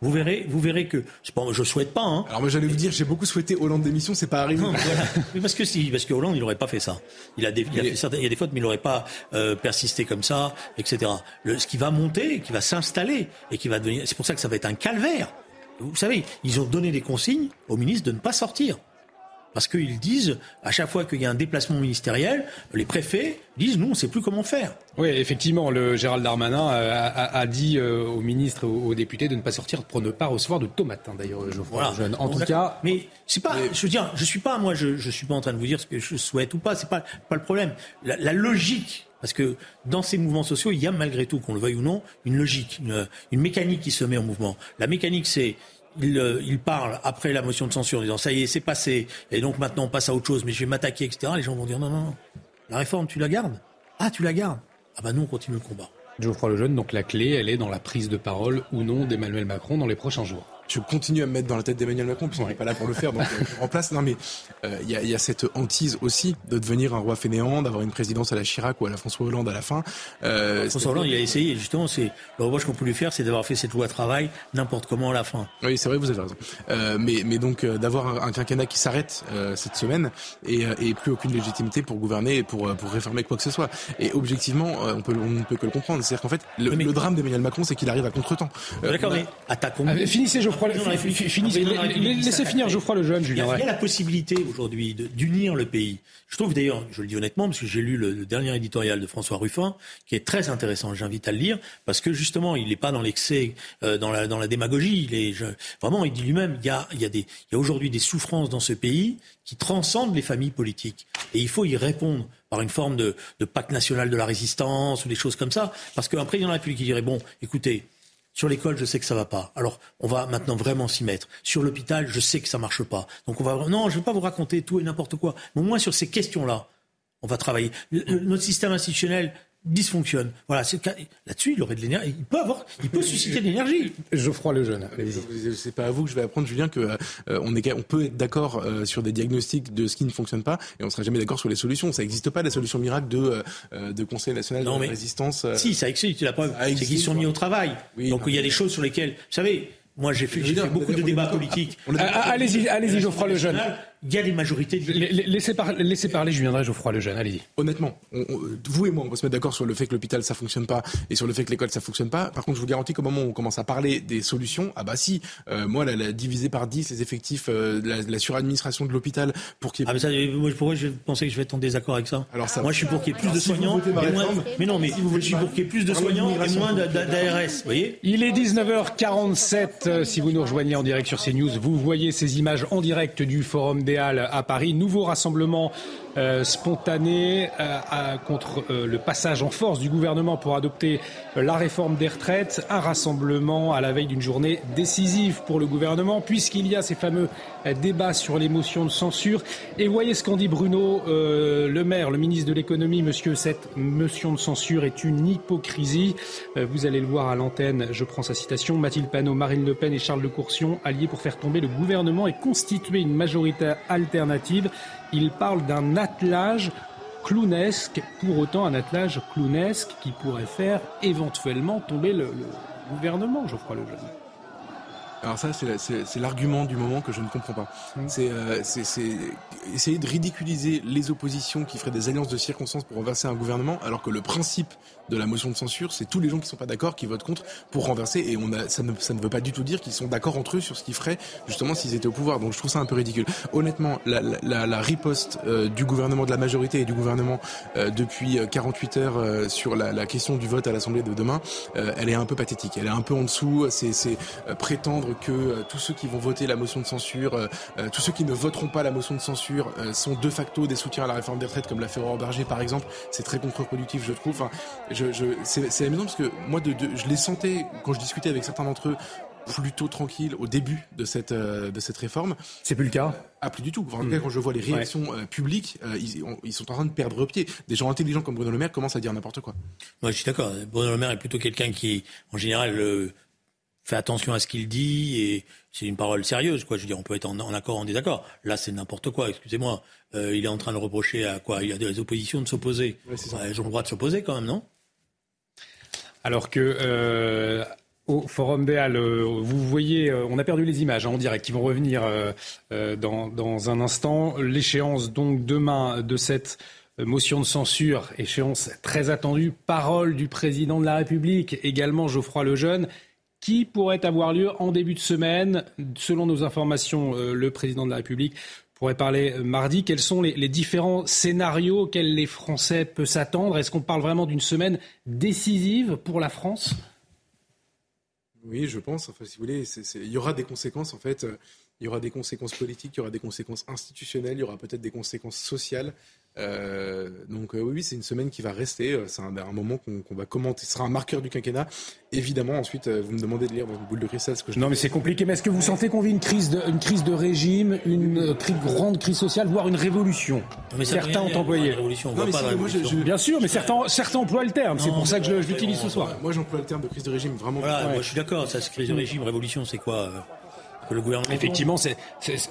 Vous verrez, vous verrez que bon, je souhaite pas. Hein. Alors moi j'allais vous dire, j'ai beaucoup souhaité Hollande démission, c'est pas arrivé. mais parce que si, parce que Hollande il n'aurait pas fait ça. Il a, des, il, a fait certaines, il y a des fautes, mais il n'aurait pas euh, persisté comme ça, etc. Le, ce qui va monter, qui va s'installer et qui va devenir, c'est pour ça que ça va être un calvaire. Vous savez, ils ont donné des consignes au ministre de ne pas sortir. Parce qu'ils disent, à chaque fois qu'il y a un déplacement ministériel, les préfets disent, nous, on ne sait plus comment faire. Oui, effectivement, le Gérald Darmanin a, a, dit euh, aux ministres, aux, aux, députés de ne pas sortir pour ne pas recevoir de tomates, hein, d'ailleurs, Geoffroy voilà. Jeune. En tout cas... Mais c'est pas, je veux dire, je suis pas, moi, je, je suis pas en train de vous dire ce que je souhaite ou pas, c'est pas, pas le problème. La, la logique parce que dans ces mouvements sociaux, il y a malgré tout, qu'on le veuille ou non, une logique, une, une mécanique qui se met en mouvement. La mécanique, c'est il, euh, il, parle après la motion de censure en disant ça y est, c'est passé, et donc maintenant on passe à autre chose, mais je vais m'attaquer, etc. Les gens vont dire non, non, non, la réforme, tu la gardes? Ah, tu la gardes? Ah bah nous, on continue le combat. Geoffroy Lejeune, donc la clé, elle est dans la prise de parole ou non d'Emmanuel Macron dans les prochains jours je continue à me mettre dans la tête d'Emmanuel Macron, puisqu'on n'est pas là pour le faire, donc euh, je remplace. Non, mais euh, il euh, y, y, a, cette hantise aussi de devenir un roi fainéant, d'avoir une présidence à la Chirac ou à la François Hollande à la fin. Euh, François Hollande, il a essayé, justement, c'est le reproche qu'on peut lui faire, c'est d'avoir fait cette loi travail n'importe comment à la fin. Oui, c'est vrai, vous avez raison. Euh, mais, mais donc d'avoir un, quinquennat qui s'arrête cette semaine et, et, plus aucune légitimité pour gouverner et pour, pour réformer quoi que ce soit. Et objectivement, on, peut, on ne peut que le comprendre. C'est-à-dire qu'en fait, le, mais... le drame d'Emmanuel Macron, c'est qu'il arrive à contre-temps. D'accord, mais attaquons. Ah, finissez, Geoffroy. Laissez finir Geoffroy le jeune, Julien. Il y a, la possibilité aujourd'hui d'unir le pays. Je trouve d'ailleurs, je le dis honnêtement, parce que j'ai lu le, le, dernier éditorial de François Ruffin, qui est très intéressant. J'invite à le lire parce que justement, il n'est pas dans l'excès, euh, dans, la, dans la démagogie. Il est je, vraiment, il dit lui-même, il y a, il y a, des, il y a aujourd'hui des souffrances dans ce pays qui transcendent les familles politiques, et il faut y répondre par une forme de, de pacte national de la résistance ou des choses comme ça, parce qu'un président de la République qui dirait bon, écoutez Sur l'école, je sais que ça va pas. Alors, on va maintenant vraiment s'y mettre. Sur l'hôpital, je sais que ça marche pas. Donc, on va. Non, je ne vais pas vous raconter tout et n'importe quoi. Mais au moins sur ces questions-là, on va travailler. notre système institutionnel, dysfonctionne. Voilà, là-dessus, il aurait de l'énergie. Il peut avoir, il peut susciter de l'énergie. Geoffroy Lejeune, C'est pas à vous que je vais apprendre, Julien, que euh, on, est, on peut être d'accord euh, sur des diagnostics de ce qui ne fonctionne pas, et on sera jamais d'accord sur les solutions. Ça n'existe pas la solution miracle de euh, de Conseil national de résistance. Si, ça existe. La preuve, c'est qu'ils sont mis au travail. Donc il y a des choses sur lesquelles, vous savez, moi j'ai fait, fait beaucoup de débats politiques. Allez-y, allez-y, Geoffroy Lejeune il y a des majorités. Laissez, laissez parler Julien Drey, Geoffroy Lejeune, allez-y. Honnêtement, vous et moi, on peut se mettre d'accord sur le fait que l'hôpital ça fonctionne pas et sur le fait que l'école ça fonctionne pas. Par contre, je vous garantis qu'au moment où on commence à parler des solutions, ah bah si, euh, moi, la, la, diviser par 10 les effectifs, euh, la, la, suradministration de l'hôpital pour qu'il y ait... Ah mais ça, moi, pourquoi je pensais que je vais être en désaccord avec ça Alors ça, Moi, je suis pour qu'il y ait plus de soignants et moins... Mais non, mais je suis pour qu'il y ait plus de soignants et moins d'ARS, vous voyez? Il est 19h47, euh, si vous nous rejoignez en direct sur CNews, vous voyez ces images en direct du Forum des À Paris. Nouveau rassemblement euh, spontané euh, contre euh, le passage en force du gouvernement pour adopter la réforme des retraites. Un rassemblement à la veille d'une journée décisive pour le gouvernement, puisqu'il y a ces fameux débats sur les motions de censure. Et voyez ce qu'en dit Bruno Le Maire, le ministre de l'économie, monsieur, cette motion de censure est une hypocrisie. vous allez le voir à l'antenne, je prends sa citation. Mathilde Panot, Marine Le Pen et Charles de Coursion, alliés pour faire tomber le gouvernement et constituer une majorité alternative. Il parle d'un attelage clownesque, pour autant un attelage clownesque qui pourrait faire éventuellement tomber le, gouvernement, je crois, le jeune. Alors ça, c'est l'argument du moment que je ne comprends pas. Mmh. Euh, c'est essayer de ridiculiser les oppositions qui feraient des alliances de circonstances pour renverser un gouvernement, alors que le principe de la motion de censure, c'est tous les gens qui sont pas d'accord, qui votent contre pour renverser. Et on a, ça, ne, ça ne veut pas du tout dire qu'ils sont d'accord entre eux sur ce qu'ils feraient justement s'ils étaient au pouvoir. Donc je trouve ça un peu ridicule. Honnêtement, la, la, la riposte euh, du gouvernement, de la majorité et du gouvernement euh, depuis 48 euh, heures sur la, la, question du vote à l'Assemblée de demain, elle est un peu pathétique. Elle est un peu en dessous. C'est prétendre que tous ceux qui vont voter la motion de censure, tous ceux qui ne voteront pas la motion de censure sont de facto des soutiens à la réforme des retraites, comme l'a fait Aurore Berger par exemple. C'est très contre-productif, je trouve. C'est amusant parce que moi, de, je les sentais quand je discutais avec certains d'entre eux plutôt tranquilles au début de cette de cette réforme. C'est plus le cas. Ah, plus du tout. Hmm. quand je vois les réactions euh, publiques, euh, ils, ils, sont en train de perdre pied. Des gens intelligents comme Bruno Le Maire commencent à dire n'importe quoi. Moi, je suis d'accord. Bruno Le Maire est plutôt quelqu'un qui, en général, euh, fait attention à ce qu'il dit et c'est une parole sérieuse. Quoi. Je veux dire, on peut être en, en accord, en désaccord. Là, c'est n'importe quoi. Excusez-moi. il est en train de reprocher à quoi? Il y a des oppositions de s'opposer. Ouais, ils ont le droit de s'opposer quand même, non? Alors que euh, au Forum des Halles, euh, vous voyez, euh, on a perdu les images hein, en direct qui vont revenir dans, dans, un instant. L'échéance donc demain de cette motion de censure, échéance très attendue, parole du président de la République, également Geoffroy Lejeune qui pourrait avoir lieu en début de semaine. Selon nos informations, le président de la République pourrait parler euh, mardi. Quels sont les, différents scénarios auxquels les Français peuvent s'attendre? Est-ce qu'on parle vraiment d'une semaine décisive pour la France? Oui, je pense. Enfin, si vous voulez, il y aura des conséquences. En fait, euh, il y aura des conséquences politiques, il y aura des conséquences institutionnelles, il y aura peut-être des conséquences sociales. Euh, donc euh, oui, c'est une semaine qui va rester. Euh, c'est un, moment qu'on va commenter. Ce sera un marqueur du quinquennat. Évidemment, ensuite, vous me demandez de lire dans une boule de cristal ce que je. Non, mais c'est compliqué. Mais est-ce que vous sentez qu'on vit une crise de, une crise de régime, une grande crise sociale, voire une révolution? Mais Certains ont employé. Révolution, Bien sûr, mais certains, certains emploient le terme. C'est pour ça que je, l'utilise ce soir. Moi, j'emploie le terme de crise de régime. Vraiment. Voilà, moi, je suis d'accord. Ça, crise de régime, révolution, c'est quoi le gouvernement. Effectivement, c'est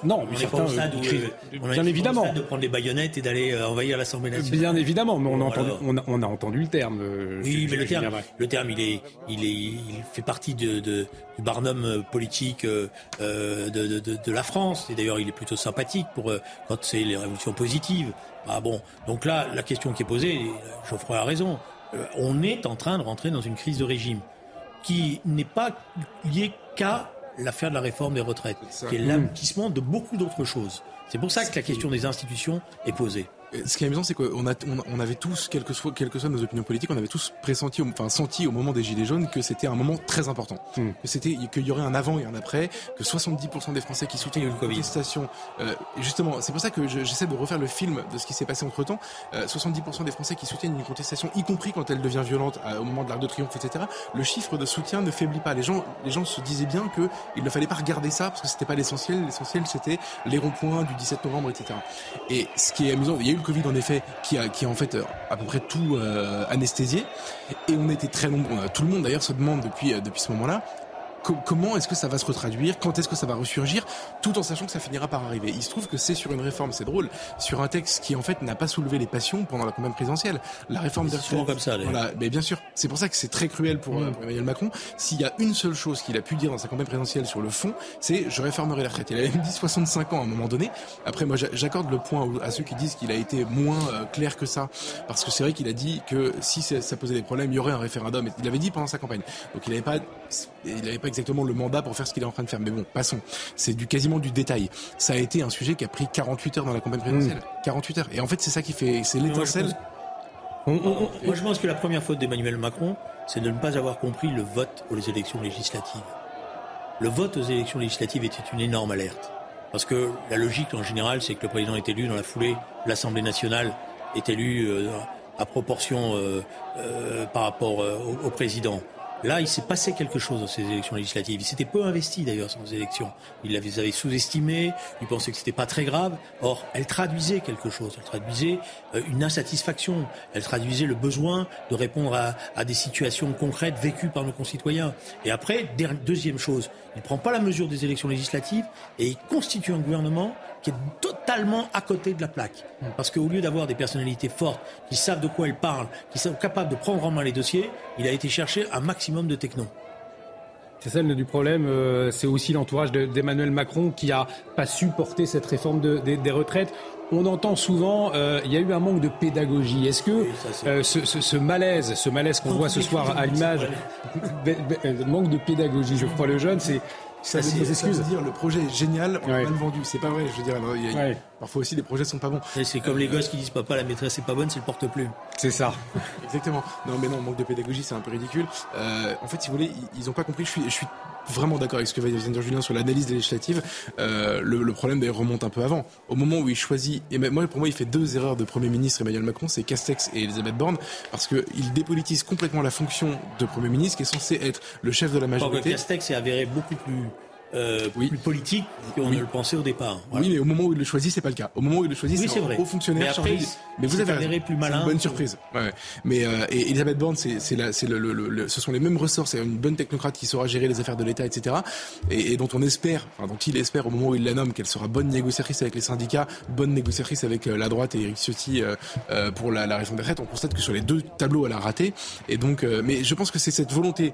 non, mais certains, euh, on bien évidemment de prendre les baïonnettes et d'aller euh, envahir l'Assemblée nationale. Bien évidemment, mais on a entendu, on a, entendu le terme. Euh, oui, mais le terme, le terme, il est, il est, il fait partie de, de du barnum politique de, de, de, la France. Et d'ailleurs, il est plutôt sympathique pour quand c'est les révolutions positives. Ah bon, donc là, la question qui est posée, Geoffroy a raison. on est en train de rentrer dans une crise de régime qui n'est pas liée qu'à l'affaire de la réforme des retraites, qui est l'aboutissement de beaucoup d'autres choses. C'est pour ça que la question des institutions est posée. Ce qui est amusant, c'est qu'on a, on, avait tous, quelles que, soient, que soient nos opinions politiques, on avait tous pressenti, enfin senti au moment des Gilets jaunes que c'était un moment très important. Hmm. Que c'était, qu'il y aurait un avant et un après, que 70% des Français qui soutiennent une contestation. Euh, justement, c'est pour ça que j'essaie de refaire le film de ce qui s'est passé entre temps. 70% des Français qui soutiennent une contestation, y compris quand elle devient violente au moment de l'Arc de Triomphe, etc. Le chiffre de soutien ne faiblit pas. Les gens, les gens se disaient bien qu'il ne fallait pas regarder ça parce que c'était pas l'essentiel. L'essentiel, c'était les ronds-points du 17 novembre, etc. Et ce qui est amusant, il y a eu Covid en effet qui a, qui a en fait à peu près tout euh, anesthésié. Et on était très nombreux. Tout le monde d'ailleurs se demande depuis, euh, depuis ce moment-là comment est-ce que ça va se retraduire, quand est-ce que ça va ressurgir, tout en sachant que ça finira par arriver. Il se trouve que c'est sur une réforme, c'est drôle, sur un texte qui en fait n'a pas soulevé les passions pendant la campagne présidentielle. La réforme des retraites. comme ça. Voilà, mais bien sûr, c'est pour ça que c'est très cruel pour, mm. pour Emmanuel Macron. S'il y a une seule chose qu'il a pu dire dans sa campagne présidentielle sur le fond, c'est je réformerai la retraite. Il a même dit 65 ans à un moment donné. Après, moi, j'accorde le point à ceux qui disent qu'il a été moins euh, clair que ça, parce que c'est vrai qu'il a dit que si ça posait des problèmes, il y aurait un référendum. Il l'avait dit pendant sa campagne. Donc il n'avait pas, il n'avait pas exactement le mandat pour faire ce qu'il est en train de faire. Mais bon, passons. C'est du quasiment du détail. Ça a été un sujet qui a pris 48 heures dans la campagne présidentielle. 48 mmh. heures. Et en fait, c'est ça qui fait, c'est l'étincelle. Moi, je pense que la première faute d'Emmanuel Macron, c'est de ne pas avoir compris le vote aux élections législatives. Le vote aux élections législatives était une énorme alerte. Parce que la logique, en général, c'est que le président est élu dans la foulée, l'Assemblée nationale est élue euh, à proportion euh, euh, par rapport au président. Là, il s'est passé quelque chose dans ces élections législatives. Il s'était peu investi d'ailleurs dans ces élections. Il les avait sous-estimées, il pensait que c'était pas très grave. Or, elle traduisait quelque chose. Elle traduisait euh, une insatisfaction. Elle traduisait le besoin de répondre à, des situations concrètes vécues par nos concitoyens. Et après, deuxième chose, il ne prend pas la mesure des élections législatives et il constitue un gouvernement qui est totalement à côté de la plaque. Parce qu'au lieu d'avoir des personnalités fortes, qui savent de quoi elles parlent, qui sont capables de prendre en main les dossiers, il a été chercher un maximum de techno. C'est ça le du problème, euh, c'est aussi l'entourage d'Emmanuel Macron qui a pas su porter cette réforme des retraites. On entend souvent, euh, il y a eu un manque de pédagogie. Est-ce que euh, ce, malaise, ce malaise qu'on voit ce soir à l'image, manque de pédagogie, je crois le jeune, c'est ça, c'est excuses. dire le projet est génial, on ouais. mal vendu. C'est pas vrai. Je veux dire, parfois aussi les projets sont pas bons. C'est comme les gosses qui disent papa la maîtresse est pas bonne, c'est le porte-plume. C'est ça. Exactement. Non mais non, manque de pédagogie, c'est un peu ridicule. Euh, en fait, si vous voulez, ils, ont pas compris. Je suis, je suis vraiment d'accord avec ce que vient de dire Julien sur l'analyse législative. Euh, le, le, problème d'ailleurs remonte un peu avant. Au moment où il choisit, et moi pour moi il fait deux erreurs de Premier ministre Emmanuel Macron, c'est Castex et Elisabeth Borne, parce qu'il dépolitise complètement la fonction de Premier ministre qui est censé être le chef de la majorité. Castex est avéré beaucoup plus euh, oui. plus politique qu'on ne le pensait au départ. Oui, mais au moment où il le choisit, c'est pas le cas. Au moment où il le choisit, c'est un haut fonctionnaire mais Mais vous avez raison. plus malin. une bonne surprise. Ouais. Mais euh, et Elisabeth Borne, c'est c'est le, le, le, ce sont les mêmes ressorts. C'est une bonne technocrate qui saura gérer les affaires de l'État, etc. Et, et, dont on espère, enfin dont il espère au moment où il la nomme, qu'elle sera bonne négociatrice avec les syndicats, bonne négociatrice avec euh, la droite et Eric Ciotti euh, euh, pour la, la réforme des retraites. On constate que sur les deux tableaux, elle a raté. Et donc, mais je pense que c'est cette volonté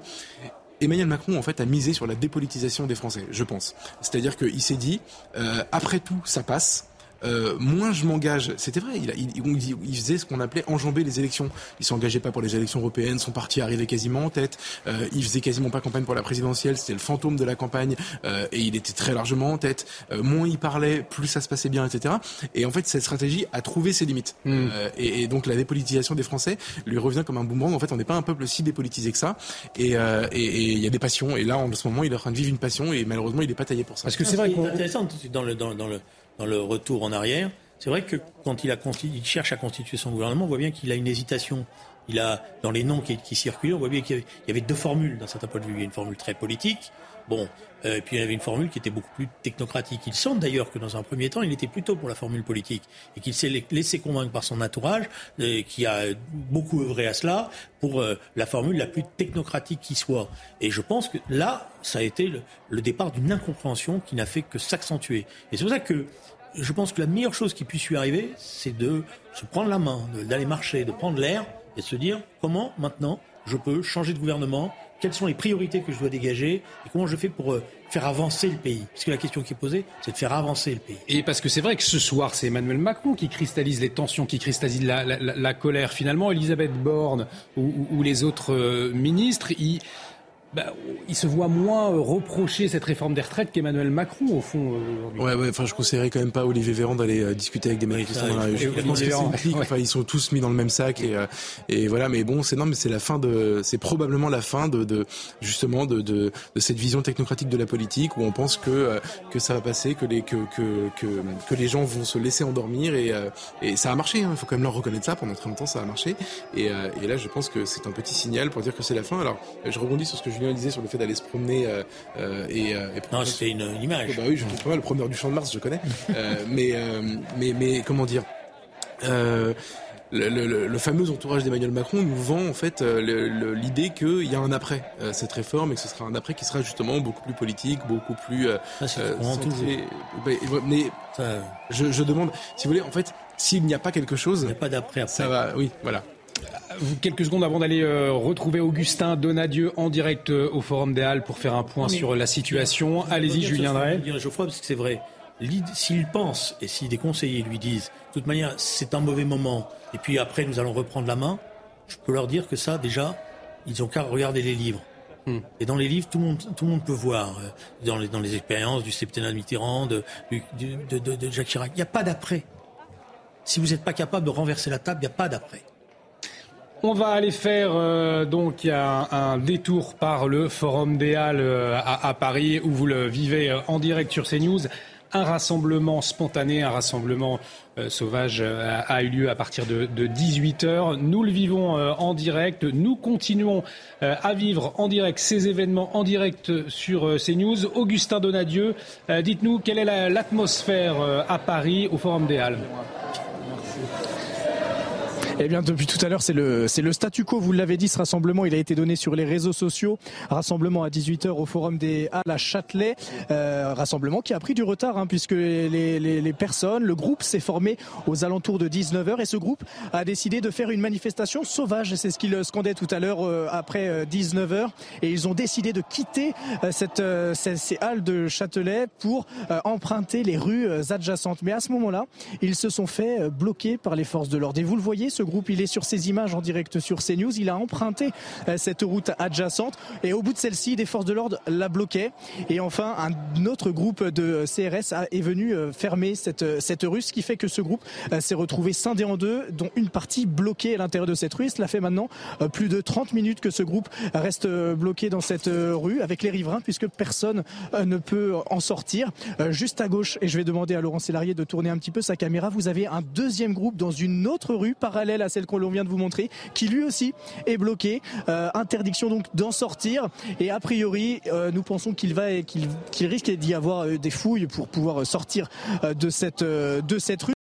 Emmanuel Macron, en fait, a misé sur la dépolitisation des Français, je pense. C'est-à-dire qu'il s'est dit, euh, après tout, ça passe. Euh, moins je m'engage. C'était vrai, il, il, il, faisait ce qu'on appelait enjamber les élections. Il s'engageait pas pour les élections européennes, son parti arrivait quasiment en tête. Euh, il faisait quasiment pas campagne pour la présidentielle, c'était le fantôme de la campagne euh, et il était très largement en tête. Euh, moins il parlait, plus ça se passait bien, etc. Et en fait, cette stratégie a trouvé ses limites. Euh, et, et, donc la dépolitisation des Français lui revient comme un boomerang. En fait, on n'est pas un peuple si dépolitisé que ça. Et il y a des passions. Et là, en ce moment, il est en train de vivre une passion et malheureusement, il n'est pas taillé pour ça. Parce que c'est vrai qu'on intéressant dans le dans, dans le dans le retour en arrière, c'est vrai que quand il, a, il cherche à constituer son gouvernement, on voit bien qu'il a une hésitation. Il a, dans les noms qui, circulent, on voit bien qu'il y avait deux formules dans certains point de vue. Il y a une formule très politique, bon, et puis il avait une formule qui était beaucoup plus technocratique. Il semble d'ailleurs que dans un premier temps, il était plutôt pour la formule politique et qu'il s'est laissé convaincre par son entourage, euh, qui a beaucoup œuvré à cela, pour euh, la formule la plus technocratique qui soit. Et je pense que là, ça a été le, le départ d'une incompréhension qui n'a fait que s'accentuer. Et c'est pour ça que je pense que la meilleure chose qui puisse lui arriver, c'est de se prendre la main, d'aller marcher, de prendre l'air et de se dire comment maintenant je peux changer de gouvernement, quelles sont les priorités que je dois dégager et comment je fais pour euh, faire avancer le pays? Parce que la question qui est posée, c'est de faire avancer le pays. Et parce que c'est vrai que ce soir, c'est Emmanuel Macron qui cristallise les tensions, qui cristallise la, colère. Finalement, Elisabeth Borne ou, les autres euh, ministres, bah, il se voit moins euh, reprocher cette réforme des retraites qu'Emmanuel Macron, au fond. Euh, ouais, ouais, enfin, je conseillerais quand même pas Olivier Véran d'aller euh, discuter avec des manifestants dans la rue. Enfin, ils sont tous mis dans le même sac et, et voilà. Mais bon, c'est non, mais c'est la fin de, c'est probablement la fin de, de justement de, de, de, cette vision technocratique de la politique où on pense que que ça va passer, que les que que que, que les gens vont se laisser endormir et et ça a marché. Hein, il faut quand même leur reconnaître ça. Pendant très longtemps, ça a marché. Et, et là, je pense que c'est un petit signal pour dire que c'est la fin. Alors, je rebondis sur ce que je Julien disait sur le fait d'aller se promener euh, euh, et, euh, non, c'était une, image. Bah oui, je trouve pas mal. Le promeneur du Champ de Mars, je connais. mais, mais, mais comment dire le, le, le, fameux entourage d'Emmanuel Macron nous vend en fait l'idée qu'il y a un après cette réforme et que ce sera un après qui sera justement beaucoup plus politique, beaucoup plus. Ah, centré, bah, mais je, je, demande, si vous voulez, en fait, s'il n'y a pas quelque chose, il n'y a pas d'après. Ça va, oui, voilà quelques secondes avant d'aller euh, retrouver Augustin Donadieu en direct euh, au Forum des Halles pour faire un point sur la situation. Allez-y, Julien Drey. Geoffroy, parce que c'est vrai. S'il pense et si des conseillers lui disent, de toute manière, c'est un mauvais moment, et puis après nous allons reprendre la main, je peux leur dire que ça, déjà, ils ont qu'à regarder les livres. Hmm. Et dans les livres, tout le monde, tout le monde peut voir, euh, dans les, dans les expériences du septennat de Mitterrand, de, de, de Jacques Chirac, il n'y a pas d'après. Si vous n'êtes pas capable de renverser la table, il n'y a pas d'après. On va aller faire euh, donc un, détour par le Forum des Halles euh, à, Paris où vous le vivez euh, en direct sur CNews. Un rassemblement spontané, un rassemblement sauvage a, eu lieu à partir de, de 18h. Nous le vivons en direct. Nous continuons à vivre en direct ces événements en direct sur CNews. Augustin Donadieu, dites-nous quelle est l'atmosphère à Paris au Forum des Halles? Eh bien, depuis tout à l'heure, c'est le, c'est le statu quo. Vous l'avez dit, ce rassemblement, il a été donné sur les réseaux sociaux. Rassemblement à 18h au Forum des Halles à Châtelet. Euh, rassemblement qui a pris du retard, hein, puisque les, les, les, personnes, le groupe s'est formé aux alentours de 19h et ce groupe a décidé de faire une manifestation sauvage. C'est ce qu'il scandait tout à l'heure euh, après 19h. Euh, et ils ont décidé de quitter cette, ces, ces, halles de Châtelet pour emprunter les rues adjacentes. Mais à ce moment-là, ils se sont fait bloquer par les forces de l'ordre. Et vous le voyez, ce groupe, il est sur ses images en direct sur CNews. Il a emprunté euh, cette route adjacente et au bout de celle-ci, des forces de l'ordre la bloquaient. Et enfin, un autre groupe de CRS est venu euh, fermer cette, cette rue, ce qui fait que ce groupe euh, s'est retrouvé scindé en deux, dont une partie bloquée à l'intérieur de cette rue. Cela fait maintenant plus de 30 minutes que ce groupe reste bloqué dans cette rue avec les riverains puisque personne ne peut en sortir. Juste à gauche, et je vais demander à Laurent Sélarié de tourner un petit peu sa caméra, vous avez un deuxième groupe dans une autre rue parallèle à celle qu'on vient de vous montrer, qui lui aussi est bloqué. Euh, interdiction donc d'en sortir. Et a priori, euh, nous pensons qu'il va qu'il risque d'y avoir euh, des fouilles pour pouvoir sortir de cette rue.